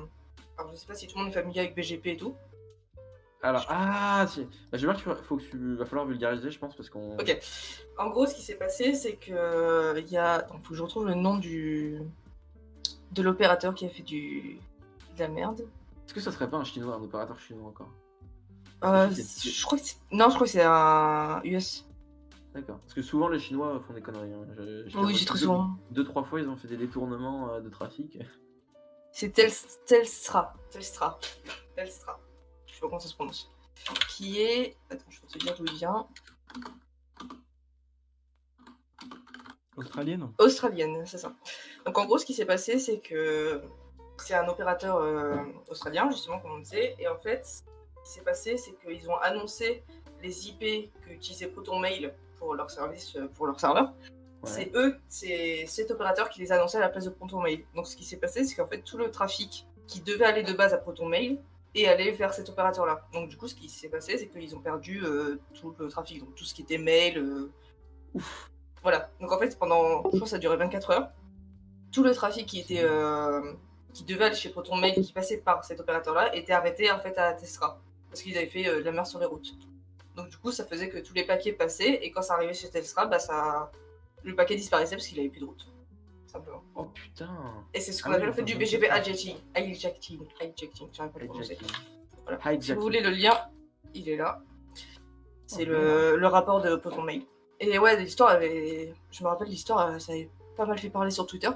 Alors, je sais pas si tout le monde est familier avec BGP et tout. Alors, ah, si. Bah, voir qu'il faut, que tu, va falloir vulgariser, je pense, parce qu'on. Ok. En gros, ce qui s'est passé, c'est que. Il y a. Attends, faut que je retrouve le nom du. De l'opérateur qui a fait du. De la merde. Est-ce que ça serait pas un chinois, un opérateur chinois encore? Euh, je crois que c'est. Non, je crois que c'est un US. D'accord. Parce que souvent, les Chinois font des conneries. hein. Je- je Oui, c'est très deux- souvent. Deux, trois fois, ils ont fait des détournements euh, de trafic. C'est Tel... Telstra. Telstra. Telstra. Pas comment ça se prononce. Qui est. Attends, je vais te dire d'où il vient. Australienne Australienne, c'est ça. Donc en gros, ce qui s'est passé, c'est que c'est un opérateur euh, australien, justement, comme on disait. Et en fait, ce qui s'est passé, c'est qu'ils ont annoncé les IP qu'utilisait ProtonMail pour leur service, euh, pour leur serveur. Ouais. C'est eux, c'est cet opérateur qui les a annoncés à la place de ProtonMail. Donc ce qui s'est passé, c'est qu'en fait, tout le trafic qui devait aller de base à ProtonMail est allé vers cet opérateur-là. Donc du coup, ce qui s'est passé, c'est qu'ils ont perdu euh, tout le trafic, donc tout ce qui était mail. euh, Ouf. Voilà. Donc en fait, pendant, je crois que ça a duré 24 heures, tout le trafic qui était, euh, qui devait aller chez ProtonMail, qui passait par cet opérateur-là, était arrêté en fait à Tesla, parce qu'ils avaient fait de la mer sur les routes. Donc du coup, ça faisait que tous les paquets passaient, et quand ça arrivait chez Telstra, bah ça, le paquet disparaissait parce qu'il avait plus de route, simplement. Oh putain. Et c'est ce qu'on Ah oui, appelle en fait du BGP pas. hijacking, hijacking, hijacking, j'arrive pas à le prononcer. Hijacking. Voilà. Si vous voulez le lien, il est là. C'est le, le rapport de ProtonMail. Et ouais, l'histoire avait. Je me rappelle, l'histoire, euh, ça avait pas mal fait parler sur Twitter.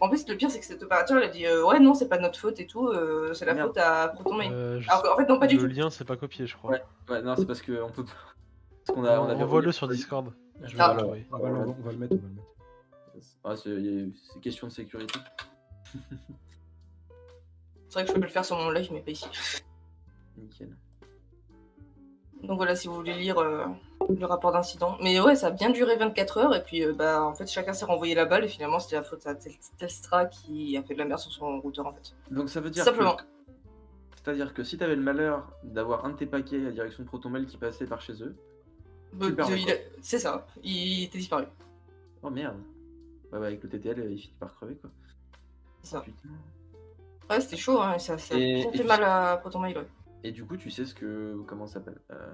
En plus, le pire, c'est que cet opérateur, il a dit euh, Ouais, non, c'est pas de notre faute et tout, euh, c'est la Merde. faute à ProtonMail. Euh, je Alors qu'en fait, non, pas du le tout. lien, c'est pas copié, je crois. Ouais. Ouais, non, c'est parce que on peut. Parce qu'on a, on a Envoie-le sur Discord. Je vais Ah. on va, le, on va le mettre, on va le mettre. Ah, c'est question de sécurité. C'est vrai que je peux le faire sur mon live, mais pas ici. Nickel. Donc voilà, si vous voulez lire euh, le rapport d'incident. Mais ouais, ça a bien duré 24 heures, et puis euh, bah, en fait, chacun s'est renvoyé la balle, et finalement, c'était la faute à Tel- Telstra qui a fait de la merde sur son routeur, en fait. Donc ça veut dire. Simplement. que- C'est-à-dire que si t'avais le malheur d'avoir un de tes paquets à direction de ProtonMail qui passait par chez eux. Bah, C'est ça, il était disparu. Oh merde. Bah, bah, avec le TTL, il finit par crever quoi. C'est ça. Putain. Ouais, c'était chaud, hein, ça, Et- et fait tu- mal à ouais. Et du coup, tu sais ce que. Comment ça s'appelle Euh,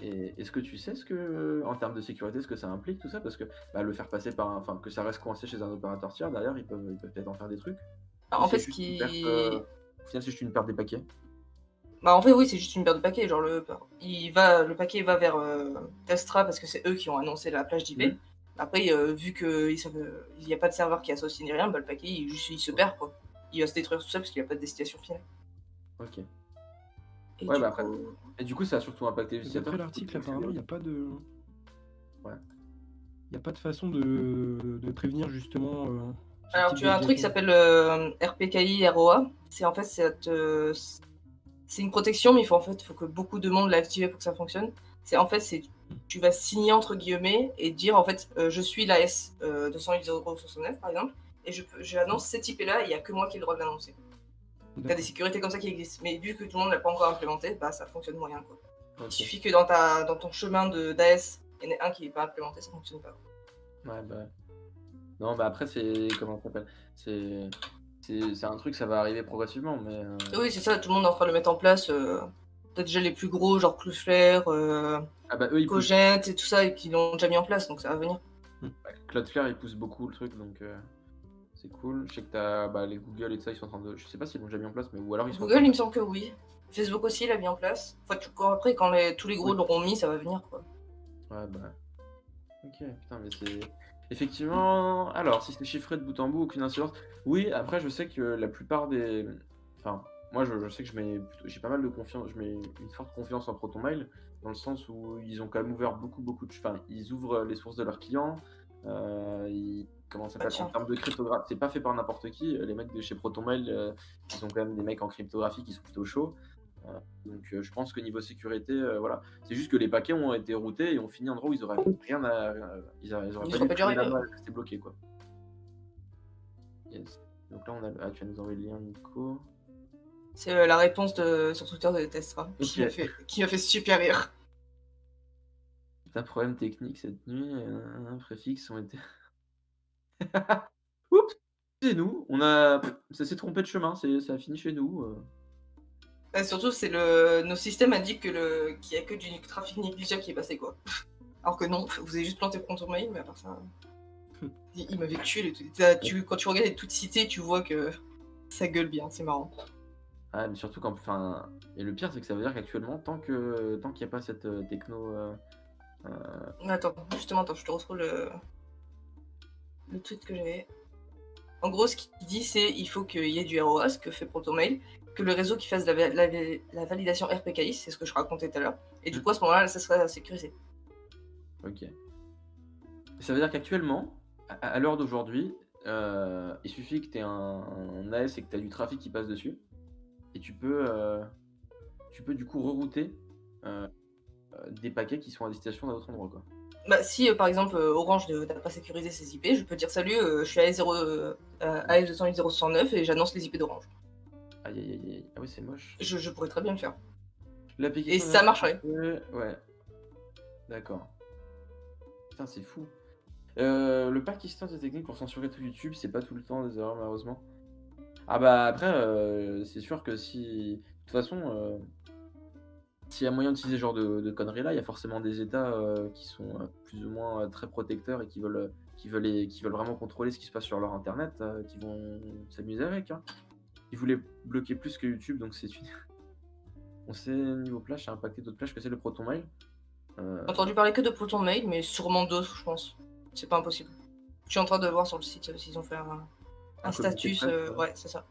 Et est-ce que tu sais ce que. En termes de sécurité, ce que ça implique tout ça? Parce que bah, le faire passer par un. Enfin, que ça reste coincé chez un opérateur tiers, derrière, ils peuvent ils peuvent peut-être en faire des trucs. Alors, en fait, ce qui. perte, euh, Au final, c'est juste une perte des paquets. Bah, en fait, oui, c'est juste une paire de paquets. Genre, le, il va, le paquet va vers euh, Telstra parce que c'est eux qui ont annoncé la plage d'IP. Après, euh, vu qu'il n'y a pas de serveur qui associe ni rien, bah, le paquet, il, juste, il se perd, quoi. Il va se détruire tout seul parce qu'il n'y a pas de destination finale. Ok. Et Ouais, du bah, après- coup- Et du coup, ça a surtout impacté les utilisateurs. D'après l'article, apparemment, il n'y a pas de. Ouais. Il n'y a pas de façon de, de prévenir justement. euh, Alors, tu as un truc qui s'appelle euh, RPKI ROA. C'est en fait, c'est euh, c'est une protection, mais il faut en fait, faut que beaucoup de monde l'active pour que ça fonctionne. C'est en fait, c'est tu vas signer entre guillemets et dire en fait, euh, je suis l'AS euh, 208.0.69 par exemple, et je j'annonce cet IP là, et il n'y a que moi qui ai le droit de l'annoncer. T'as des D'accord. sécurités comme ça qui existent, mais vu que tout le monde l'a pas encore implémenté, bah ça fonctionne moyen quoi. Il suffit que dans ta dans ton chemin de d'AS, il y en ait un qui n'est pas implémenté, ça fonctionne pas. Ouais, bah. Non, bah après, c'est. Comment ça s'appelle C'est. c'est c'est un truc, ça va arriver progressivement, mais euh, Oui, c'est ça, tout le monde est en train de le mettre en place. euh, T'as déjà les plus gros, genre Cloudflare, euh, ah bah eux ils poussent, Cogent et tout ça, et qui l'ont déjà mis en place, donc ça va venir. Cloudflare ils poussent beaucoup le truc, donc euh, c'est cool. Je sais que t'as bah, les Google et tout ça, ils sont en train de, je sais pas s'ils l'ont déjà mis en place, mais ou alors ils sont. Google, il me semble que oui. Facebook aussi l'a mis en place. Enfin, tu- après, quand les- tous les gros Oui. l'auront mis, ça va venir, quoi. Ouais, bah. Ok, putain, mais c'est. Effectivement, alors, si c'est chiffré de bout en bout, aucune incidence. Oui, après, je sais que la plupart des. Enfin, moi, je, je sais que je mets. J'ai pas mal de confiance. Je mets une forte confiance en ProtonMail, dans le sens où ils ont quand même ouvert beaucoup, beaucoup de. Enfin, ils ouvrent les sources de leurs clients. Euh, ils. Comment ça s'appelle. En termes de cryptographie, c'est pas fait par n'importe qui. Les mecs de chez ProtonMail, euh, ils ont quand même des mecs en cryptographie qui sont plutôt chauds. Euh, donc, euh, je pense que niveau sécurité, euh, voilà. C'est juste que les paquets ont été routés et ont fini en endroit où ils auraient rien à. Ils, auraient- ils auraient Ils pas dû arriver, rester bloqués quoi. Yes. Donc là, on a. Ah, tu vas nous envoyer le lien, Nico. C'est euh, la réponse de, sur Twitter de Testra, qui Ok. m'a fait, qui m'a fait super rire. T'as problème technique cette nuit. Un préfixe ont été. Oups C'est nous. On a. Ça s'est trompé de chemin. c'est- Ça a fini chez nous. euh. Et surtout, c'est le, nos systèmes indiquent que le, qu'il y a que du trafic négligeable qui est passé, quoi. Alors que non, vous avez juste planté ProtonMail, mais à part ça. il il m'avait tué les tu, Quand tu regardes les tweets cités, tu vois que ça gueule bien, c'est marrant. Ah, mais surtout quand. Enfin. Et le pire, c'est que ça veut dire qu'actuellement, tant que tant qu'il n'y a pas cette euh, techno. euh, euh, Attends, justement, attends, je te retrouve le, le tweet que j'avais. En gros, ce qu'il dit, c'est il faut qu'il y ait du ROAS, que fait ProtoMail, que le réseau qui fasse la, va- la- la validation RPKI, c'est ce que je racontais tout à l'heure. Et du Mm. coup, à ce moment-là, ça sera sécurisé. Ok. Ça veut dire qu'actuellement, à, à l'heure d'aujourd'hui, euh, il suffit que tu aies un, un AS et que tu as du trafic qui passe dessus. Et tu peux, euh, tu peux du coup rerouter euh, euh, des paquets qui sont à destination d'un autre endroit. Quoi. Bah, si euh, par exemple Orange ne- n'a pas sécurisé ses IP, je peux dire salut, je suis AS0, euh, AS208.069 et j'annonce les IP d'Orange. Aïe aïe aïe aïe. Ah oui, c'est moche. Je, je pourrais très bien le faire. Et ça marcherait. Ouais. ouais. D'accord. Putain, c'est fou. Euh, le Pakistan des techniques pour censurer tout YouTube, c'est pas tout le temps des erreurs malheureusement. Ah bah après, euh, c'est sûr que si... De toute façon, euh, s'il y a moyen d'utiliser ce genre de, de conneries là, il y a forcément des États euh, qui sont plus ou moins très protecteurs et qui veulent, qui, veulent, qui veulent vraiment contrôler ce qui se passe sur leur Internet, qui vont s'amuser avec. Hein. Ils voulaient bloquer plus que YouTube, donc c'est une... On sait niveau plage, ça a impacté d'autres plages que c'est le Proton Mail. Entendu parler que de ProtonMail, mais sûrement d'autres, je pense. C'est pas impossible. Je suis en train de voir sur le site s'ils ont fait un, un Un presse, euh, ouais. c'est ça.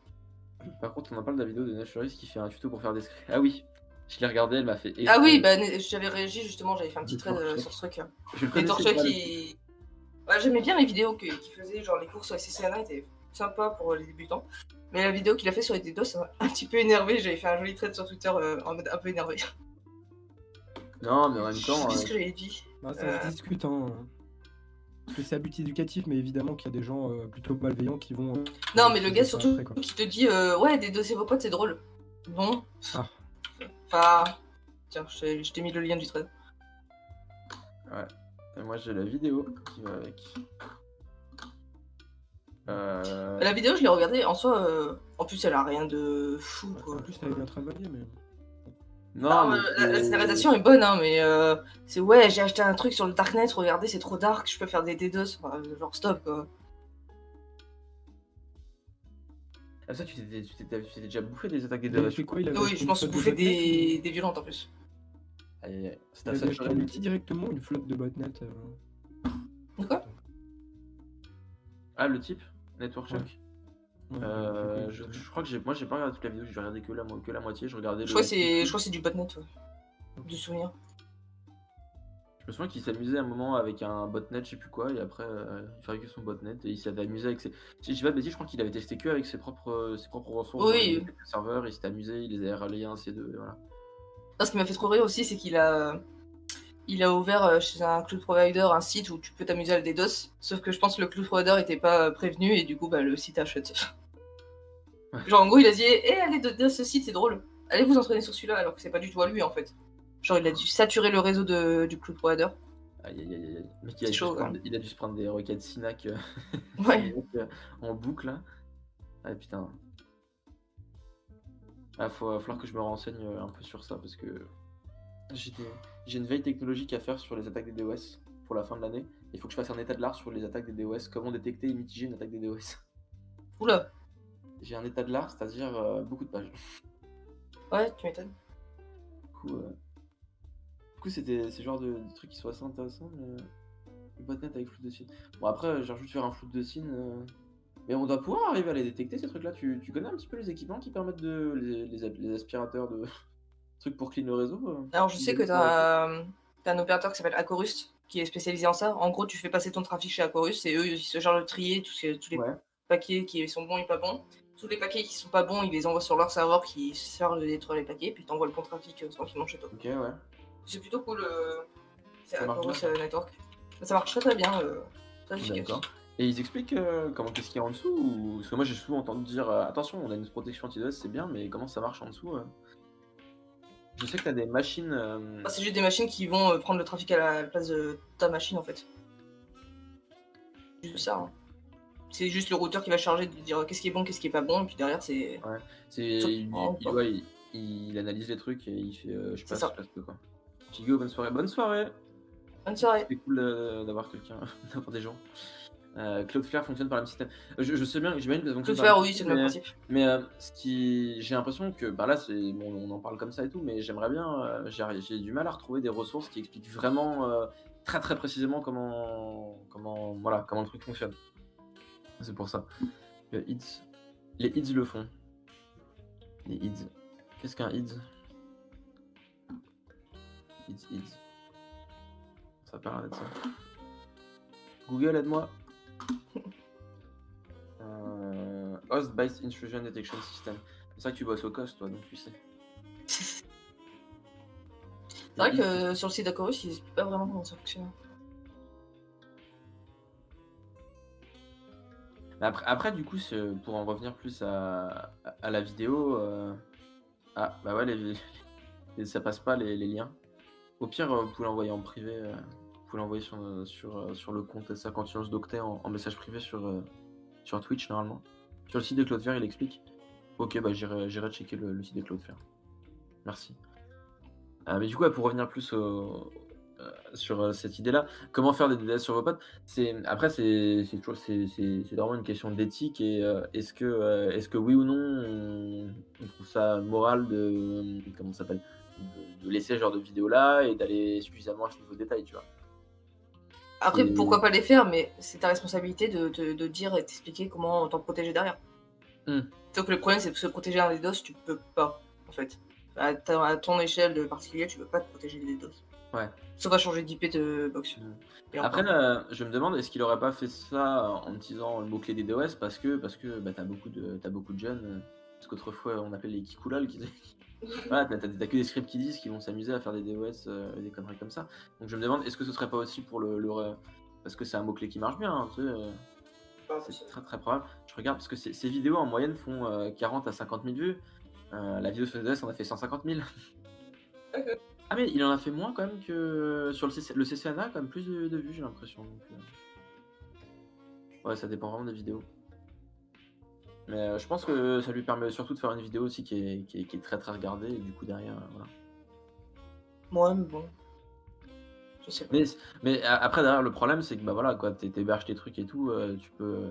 Par contre, on en parle de la vidéo de Naturis qui fait un tuto pour faire des scripts. Ah oui, je l'ai regardé, elle m'a fait. Ah oui, bah, j'avais réagi justement, j'avais fait un petit trait euh, sur ce truc. je le connaissais qui. Ouais, J'aimais bien les vidéos qu'il faisait, genre les cours sur SCCNA étaient sympas pour les débutants. Mais la vidéo qu'il a fait sur les DDoS, ça m'a un petit peu énervé. J'avais fait un joli trait sur Twitter euh, en mode un peu énervé. Non, mais en même Je sais temps. euh, ce que j'avais dit. Bah, ça Euh. se discute, hein. Parce que c'est à but éducatif, mais évidemment qu'il y a des gens euh, plutôt malveillants qui vont. euh, Non, mais le gars surtout après, qui te dit euh, Ouais, dédosser vos potes, c'est drôle. Non. Ah. Enfin. Tiens, je t'ai- je t'ai mis le lien du thread. Et moi, j'ai la vidéo qui va avec. Euh, La vidéo, je l'ai regardée, en soi, euh, en plus, elle a rien de fou, quoi. En plus, elle est bien travaillée, mais. Non, Non, mais la, la c'est- scénarisation est bonne, hein, mais euh, c'est ouais, j'ai acheté un truc sur le Darknet, regardez, c'est trop dark, je peux faire des DDoS. Enfin, genre, stop, quoi. Ah, ça, tu t'étais déjà bouffé des attaques deux fait quoi Il avait Oui, je bouffé botnets des, des violentes en plus. Aïe, aïe, aïe. Il C'était avait ça, un outil directement, une flotte de botnet. euh. De quoi? Ah, le type Network. Shock Ouais, Euh, je, crois que j'ai, moi j'ai pas regardé toute la vidéo, j'ai regardé que la, que la moitié, je regardais Je le- crois que c'est je crois que c'est du botnet, ouais. Du souvenir. Je me souviens qu'il s'amusait un moment avec un botnet, je sais plus quoi, et après euh, il fabriquait son botnet et il s'était amusé avec ses. Si je dis pas de bêtises, je crois qu'il avait testé que avec ses propres, ses propres ressources Oui. quelques serveurs, il s'était amusé, il les a relayés un C2, voilà. Non, ce qui m'a fait trop rire aussi, c'est qu'il a il a ouvert euh, chez un cloud provider un site où tu peux t'amuser à le DDoS, sauf que je pense que le cloud provider était pas prévenu et du coup bah, le site a shut. Genre en gros il a dit Eh allez DDoS ce site c'est drôle, allez vous entraîner sur celui-là alors que c'est pas du tout à lui en fait. Genre il a dû saturer le réseau de, du cloud provider. Aïe aïe aïe aïe. mec, il a, chaud, prendre, il a dû se prendre des requêtes Sinac euh, Ouais. euh, en boucle là. Ah putain. Ah, faut, va falloir que je me renseigne euh, un peu sur ça parce que j'ai une veille technologique à faire sur les attaques des DOS pour la fin de l'année. Il faut que je fasse un état de l'art sur les attaques des DOS, comment détecter et mitiger une attaque des DOS. Oula, J'ai un état de l'art, c'est-à-dire euh, beaucoup de pages. ouais, tu m'étonnes. Du coup, euh, du coup c'était ce genre de, de trucs qui sont assez intéressants. Mais... euh, Le botnet avec flou de signes. Bon, après, j'ai juste faire un flou de signes. euh, Mais on doit pouvoir arriver à les détecter, ces trucs-là. Tu, tu connais un petit peu les équipements qui permettent de. les, les, les aspirateurs de. trucs pour clean le réseau euh Alors, je sais que Ils- tu as, un opérateur qui s'appelle Acorus qui est spécialisé en ça. En gros, tu fais passer ton trafic chez Acorus et eux, ils se chargent de trier tous, ces- tous les Ouais. paquets qui sont bons et pas bons. Tous les paquets qui sont pas bons, ils les envoient sur leur serveur qui se charge de détruire les paquets, puis t'envoies le bon trafic euh, tranquillement chez toi. Ok, ouais. C'est plutôt cool. euh, C'est Ça marche bien. euh, Network. Ça marche très très bien. euh, très efficace. D'accord. Et ils expliquent euh, comment qu'est-ce qu'il y a en dessous ou... Parce que moi j'ai souvent entendu dire euh, attention, on a une protection anti-DOS, c'est bien, mais comment ça marche en dessous Je sais que t'as des machines. Ah, c'est juste des machines qui vont prendre le trafic à la place de ta machine en fait. Juste ça. hein. C'est juste le routeur qui va charger de dire qu'est-ce qui est bon, qu'est-ce qui est pas bon, et puis derrière c'est. C'est, Sur- il, il- ouais, il- il analyse les trucs et il fait euh, je C'est passe, ça. je passe peu, quoi. Chigo, bonne soirée. Bonne soirée Bonne soirée. C'est cool euh, d'avoir quelqu'un, d'avoir des gens. Euh, Cloudflare fonctionne par le même système. Je, je sais bien, j'imagine que Tout fonctionne faire, par oui, c'est le même principe. Mais euh, ce qui, j'ai l'impression que, bah là, c'est, bon, on en parle comme ça et tout, mais j'aimerais bien, euh, j'ai, du mal à retrouver des ressources qui expliquent vraiment très très précisément comment, comment, voilà, comment le truc fonctionne. C'est pour ça. Le les IDS le font. Les IDS. Qu'est-ce qu'un IDS IDS, IDS. Ça parle d'être ça. Google, aide-moi. Euh, Host Based Intrusion Detection System. C'est ça que tu bosses au COS, toi, donc tu sais. C'est vrai que sur le site d'Acorus, ils expliquent pas vraiment comment ça fonctionne. Après, du coup, pour en revenir plus à, la vidéo, euh, ah bah ouais, les, ça passe pas les, liens. Au pire, euh, vous pouvez l'envoyer en privé, euh, vous pouvez l'envoyer sur, sur, le compte ça quand tu lances Doctet en, en message privé sur, sur Twitch normalement. Sur le site de Cloudflare, il explique. Ok, bah j'irai checker le, site de Cloudflare. Merci. Euh, mais du coup, pour revenir plus au- sur euh, cette idée-là, comment faire des DDoS sur vos potes? C'est après c'est toujours c'est vraiment une question d'éthique et euh, est-ce que euh, est-ce que oui ou non on, on trouve ça moral de comment s'appelle? De, de laisser ce genre de vidéo là et d'aller suffisamment à ce niveau de détail tu vois Après, Et- pourquoi pas les faire, mais c'est ta responsabilité de, de, de dire et t'expliquer comment t'en protéger derrière. Sauf que le problème, c'est que se protéger d'un DDoS, tu peux pas, en fait. À, ta- à ton échelle de particulier, tu peux pas te protéger des DDoS. Ouais. Sauf à changer d'IP de box. Et après là, je me demande est-ce qu'il aurait pas fait ça en utilisant le mot clé des DOS parce que parce que bah, t'as beaucoup de beaucoup de jeunes euh, parce qu'autrefois on appelait les kikoulal qui voilà, t'as, que des scripts qui disent qu'ils vont s'amuser à faire des DOS euh, et des conneries comme ça. Donc je me demande, est-ce que ce serait pas aussi pour le. parce que c'est un mot-clé qui marche bien, hein, tu sais, euh, c'est très très probable. Je regarde parce que ces, ces vidéos en moyenne font euh, 40 à 50 000 vues. Euh, la vidéo sur DOS en a fait 150 000. Ah, mais il en a fait moins quand même que sur le, CC, le CCNA, quand même plus de, de vues, j'ai l'impression. donc, euh. Ouais, ça dépend vraiment des vidéos. Mais euh, je pense que ça lui permet surtout de faire une vidéo aussi qui est, qui est, qui est très très regardée et du coup derrière, euh, voilà. Moi, mais bon. Je sais pas. Mais, mais après, derrière, le problème, c'est que bah voilà, quoi, t'hé- t'héberges tes trucs et tout, euh, tu peux.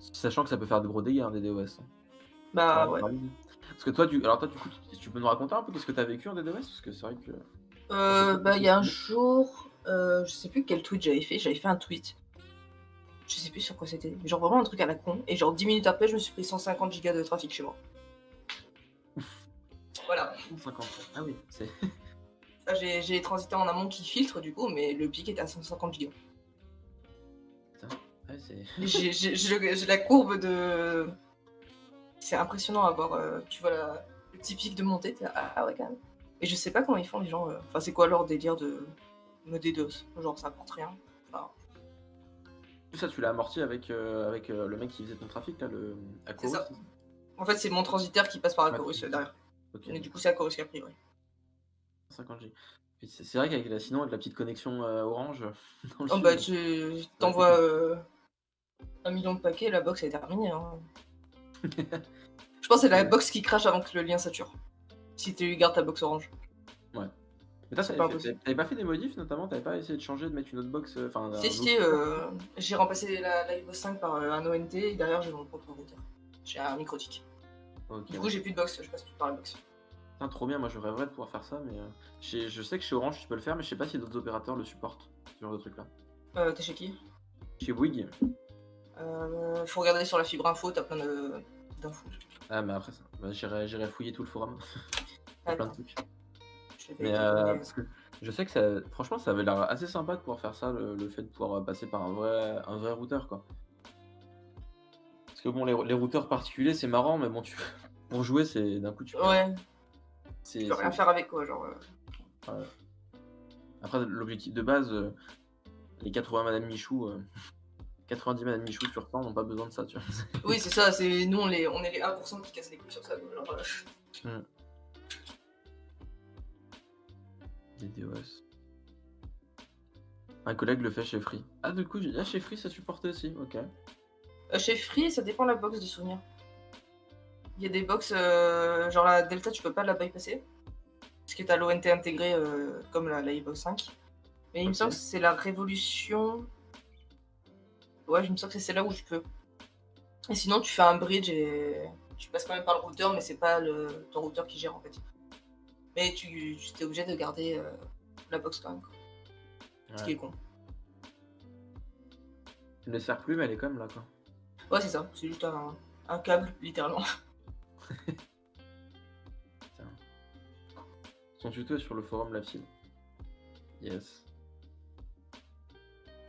Sachant que ça peut faire de gros dégâts, hein, des DOS. Bah ouais. Parce que toi, tu... alors toi, du coup, tu, tu peux nous raconter un peu qu'est-ce que t'as vécu en DDoS Parce que c'est vrai que. Euh, bah, il y a un jour, euh, je sais plus quel tweet j'avais fait. J'avais fait un tweet. Je sais plus sur quoi c'était. mais Genre vraiment un truc à la con. Et genre 10 minutes après, je me suis pris 150 gigas de trafic chez moi. Voilà. 50. Ah oui, c'est. J'ai transité en amont qui filtre du coup, mais le pic était à 150 gigas. Ouais, c'est. J'ai j'ai- j'ai le- j'ai la courbe de. C'est impressionnant à voir. euh, tu vois la- le pic de montée. t'es là, Ah, ouais, quand même. Et je sais pas comment ils font les gens. euh, Enfin, c'est quoi leur délire de me DDoS Genre, ça apporte rien. Enfin, Tout ça, tu l'as amorti avec, euh, avec le mec qui faisait ton trafic, là, le. Aquos, ça. en fait, c'est mon transitaire qui passe par Ouais. Acorus euh, derrière. Ok. Et du coup, c'est Acorus qui a pris, ouais. 50G. Puis C'est vrai qu'avec la, sinon, avec la petite connexion euh, orange. dans le Oh bah, tu t'envoies euh, un million de paquets, la box est terminée. Hein. Je pense que c'est la box qui crache avant que le lien sature. Si tu gardes ta box orange. Mais toi, t'avais pas pas fait des modifs notamment? T'avais pas essayé de changer, de mettre une autre box euh, Enfin, Si, si, euh, j'ai remplacé la, la Evo 5 par euh, un ONT et derrière j'ai mon propre routeur. J'ai un microtique. Du coup, j'ai plus de box, je passe plus par la box. Putain, trop bien, moi je rêverais de pouvoir faire ça, mais euh, je sais que chez Orange tu peux le faire, mais je sais pas si d'autres opérateurs le supportent, ce genre de truc là. Euh, T'es chez qui? Chez Bouygues, euh, Faut regarder sur la fibre info, t'as plein de- d'infos. ah, mais après ça, bah, j'irai fouiller tout le forum, plein de trucs. je Mais euh, les- parce que je sais que ça, franchement, ça avait l'air assez sympa de pouvoir faire ça, le, le fait de pouvoir passer par un vrai, un vrai routeur quoi. Parce que bon, les, les routeurs particuliers c'est marrant, mais bon, tu, pour jouer, c'est d'un coup tu peux. Ouais, tu peux rien faire avec quoi, genre. euh, Après, l'objectif de base, euh, les 80 Madame Michou, euh, 90 Madame Michou sur 100 n'ont pas besoin de ça, tu vois. Oui, c'est ça, c'est nous on, les, on est les 1% qui cassent les couilles sur ça. Genre, euh, DOS. Un collègue le fait chez Free. Ah, du coup, ah, chez Free, ça supportait aussi, ok. Euh, chez Free, ça dépend de la box de souvenir. Il y a des box, euh, genre la Delta, tu peux pas la bypasser. Parce que t'as l'ONT intégré euh, comme la, la Xbox 5. Mais il me semble que c'est la Révolution. Ouais, je me semble que c'est celle-là où je peux. Et sinon, tu fais un bridge et tu passes quand même par le routeur, mais c'est pas le, ton routeur qui gère en fait. Mais tu, tu es obligé de garder euh, la box quand même. quoi. Ce qui est con. Elle ne sert plus, mais elle est quand même là, quoi. Ouais, c'est ça. C'est juste un, un câble, littéralement. Son tuto est sur le forum La File. Yes.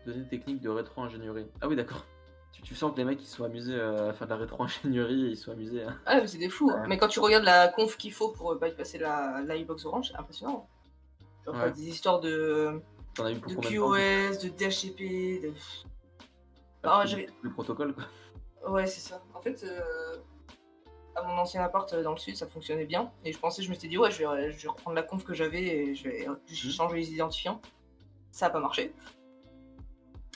Données techniques de rétro-ingénierie. Ah oui, d'accord. Tu, tu sens que les mecs, ils sont amusés euh, à faire de la rétro-ingénierie et ils sont amusés à... Ah, mais c'est des fous. hein. Ouais. Mais quand tu regardes la conf qu'il faut pour euh, bypasser la, la Xbox Orange, c'est impressionnant. Genre, Ouais. des histoires de, T'en as eu pour de QoS, de DHCP, de. Ah, Ah, Le protocole, quoi. Ouais, c'est ça. En fait, euh, à mon ancien appart dans le sud, ça fonctionnait bien. Et je pensais, je me suis dit, ouais, je vais, je vais reprendre la conf que j'avais et je vais Mhm. changer les identifiants. Ça n'a pas marché.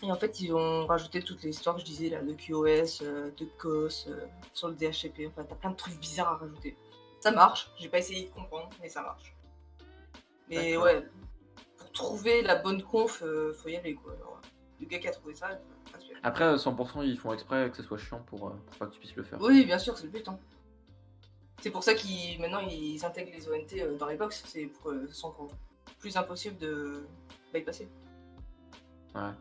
Et en fait, ils ont rajouté toutes les histoires que je disais, là, de QoS, euh, de COS, euh, sur le DHCP. Enfin, t'as plein de trucs bizarres à rajouter. Ça marche. J'ai pas essayé de comprendre, mais ça marche. Mais ouais, pour trouver la bonne conf, euh, faut y aller, quoi. Le gars qui a trouvé ça, pas. Après, euh, 100%, ils font exprès que ce soit chiant pour, pour pas que tu puisses le faire. Oui, bien sûr, c'est le but. hein. C'est pour ça qu'ils maintenant ils intègrent les ONT dans les box. C'est pour que ce soit encore plus impossible de bypasser. Ouais.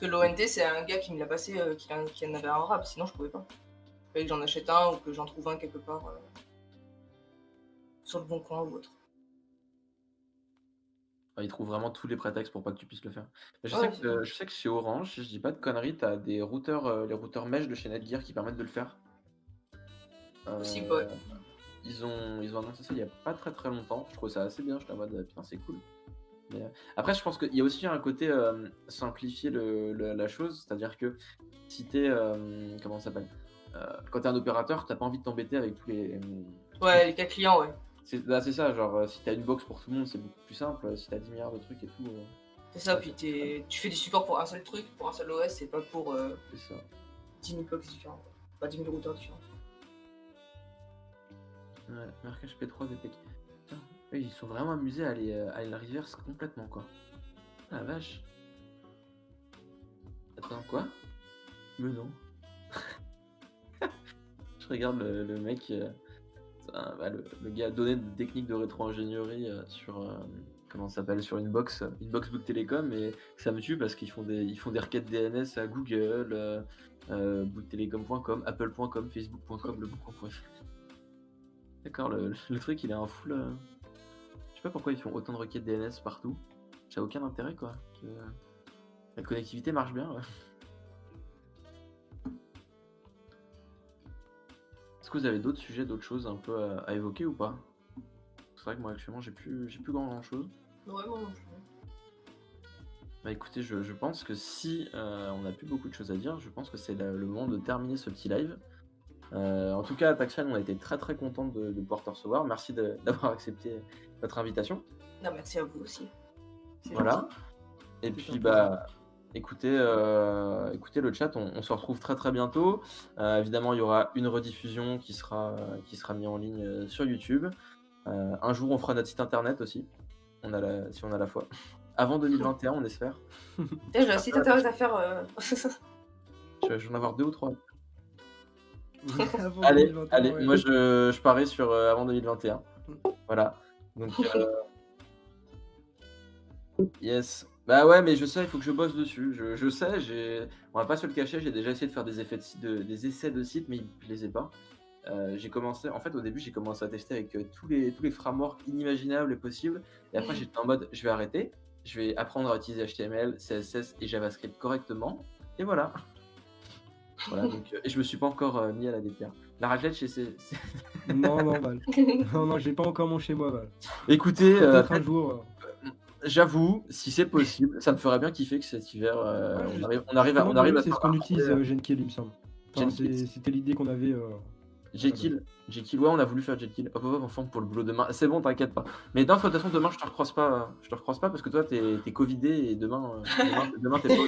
Parce que l'ONT, c'est un gars qui me l'a passé, euh, qui, en- qui en avait un rap, sinon je pouvais pas. Il fallait que j'en achète un ou que j'en trouve un quelque part euh, sur le bon coin ou autre. Enfin, ils trouvent vraiment tous les prétextes pour pas que tu puisses le faire. Mais je, Ouais, sais que, je sais que chez Orange, si je dis pas de conneries, t'as des routeurs, euh, les routeurs mesh de chez Netgear qui permettent de le faire. Ouais. Ils ont, ils ont annoncé ça il y a pas très très longtemps. Je trouve ça assez bien. Je suis en mode, putain, c'est cool. Mais, euh, après, je pense qu'il y a aussi un côté euh, simplifier le- le- la chose. C'est-à-dire que si t'es. euh, comment ça s'appelle Euh, Quand t'es un opérateur, t'as pas envie de t'embêter avec tous les. Ouais, les cas clients, ouais. C'est bah, c'est ça, genre, si t'as une box pour tout le monde, c'est beaucoup plus simple. Si t'as 10 milliards de trucs et tout, C'est ça, puis t'es- tu fais du support pour un seul truc, pour un seul OS, c'est pas pour euh, c'est ça. 10 000 box différents. Pas 10 000 routeurs différents. Ouais, marquage P3 DPK. Eux, ils sont vraiment amusés à aller, euh, à aller la reverse complètement, quoi. Ah la vache. Attends, quoi? Mais non. Je regarde le, le mec, euh, bah, le, le gars a donné des techniques de rétro-ingénierie euh, sur, euh, comment ça s'appelle, sur une box, une box Bouygues Télécom, et ça me tue parce qu'ils font des, ils font des requêtes DNS à Google, bouyguestelecom.com, apple.com, facebook.com, le bon.fr. D'accord, le, le truc il est un full. Je sais pas pourquoi ils font autant de requêtes DNS partout. Ça a aucun intérêt quoi. que La connectivité marche bien. ouais. Est-ce que vous avez d'autres sujets, d'autres choses un peu à, à évoquer ou pas? C'est vrai que moi actuellement j'ai plus, j'ai plus grand chose. Non plus. Bah écoutez, je, je pense que si euh, on n'a plus beaucoup de choses à dire, je pense que c'est le moment de terminer ce petit live. Euh, en tout cas, Taxian, on a été très très content de, de pouvoir te recevoir. Merci d'avoir accepté notre invitation. Non, merci à vous aussi. Voilà. Et puis bah écoutez, euh, écoutez le chat, on, on se retrouve très très bientôt. Euh, évidemment, il y aura une rediffusion qui sera, qui sera mise en ligne sur YouTube. Un jour, on fera notre site internet aussi, on a la, si on a la foi. Avant 2021, on espère. Et j'ai un site internet à faire. je vais en avoir deux ou trois. Avant Allez, 2021, allez, ouais. moi je, je parie sur euh, avant 2021. Voilà. Donc, euh, yes. Bah ouais, mais je sais, il faut que je bosse dessus. Je, je sais, j'ai, on va pas se le cacher, j'ai déjà essayé de faire des effets de des essais de site, mais je les ai pas. Euh, j'ai commencé, en fait, au début, j'ai commencé à tester avec euh, tous les tous les frameworks inimaginables et possibles. Et après, j'étais en mode, je vais arrêter, je vais apprendre à utiliser HTML, CSS et JavaScript correctement. Et voilà. Voilà. Donc, euh, et je me suis pas encore euh, mis à la déterre. La raclette chez ces. ces- Non, non, Val. Non, non, j'ai pas encore mon chez moi, Val. Écoutez, euh, Peut-être un jour. J'avoue, si c'est possible, ça me ferait bien kiffer que cet hiver, euh, Ouais, on, arrive, on arrive à, on arrive à C'est ce qu'on utilise, euh, Jenkins, il me semble. Enfin, c'est- C'était l'idée qu'on avait. euh, Jekyll, Jekyll, ouais, on a voulu faire Jekyll. Hop, hop, hop, enfin pour le boulot demain. C'est bon, t'inquiète pas. Mais non, de toute façon, demain, je te recroise pas. Je te recroise pas parce que toi, t'es es covidé et demain, demain, demain, t'es pas.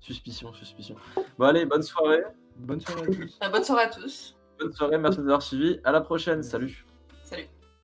Suspicion, suspicion. Bon, allez, bonne soirée. Bonne soirée à tous. Bonne soirée à tous. Bonne soirée, merci d'avoir suivi. À la prochaine, salut.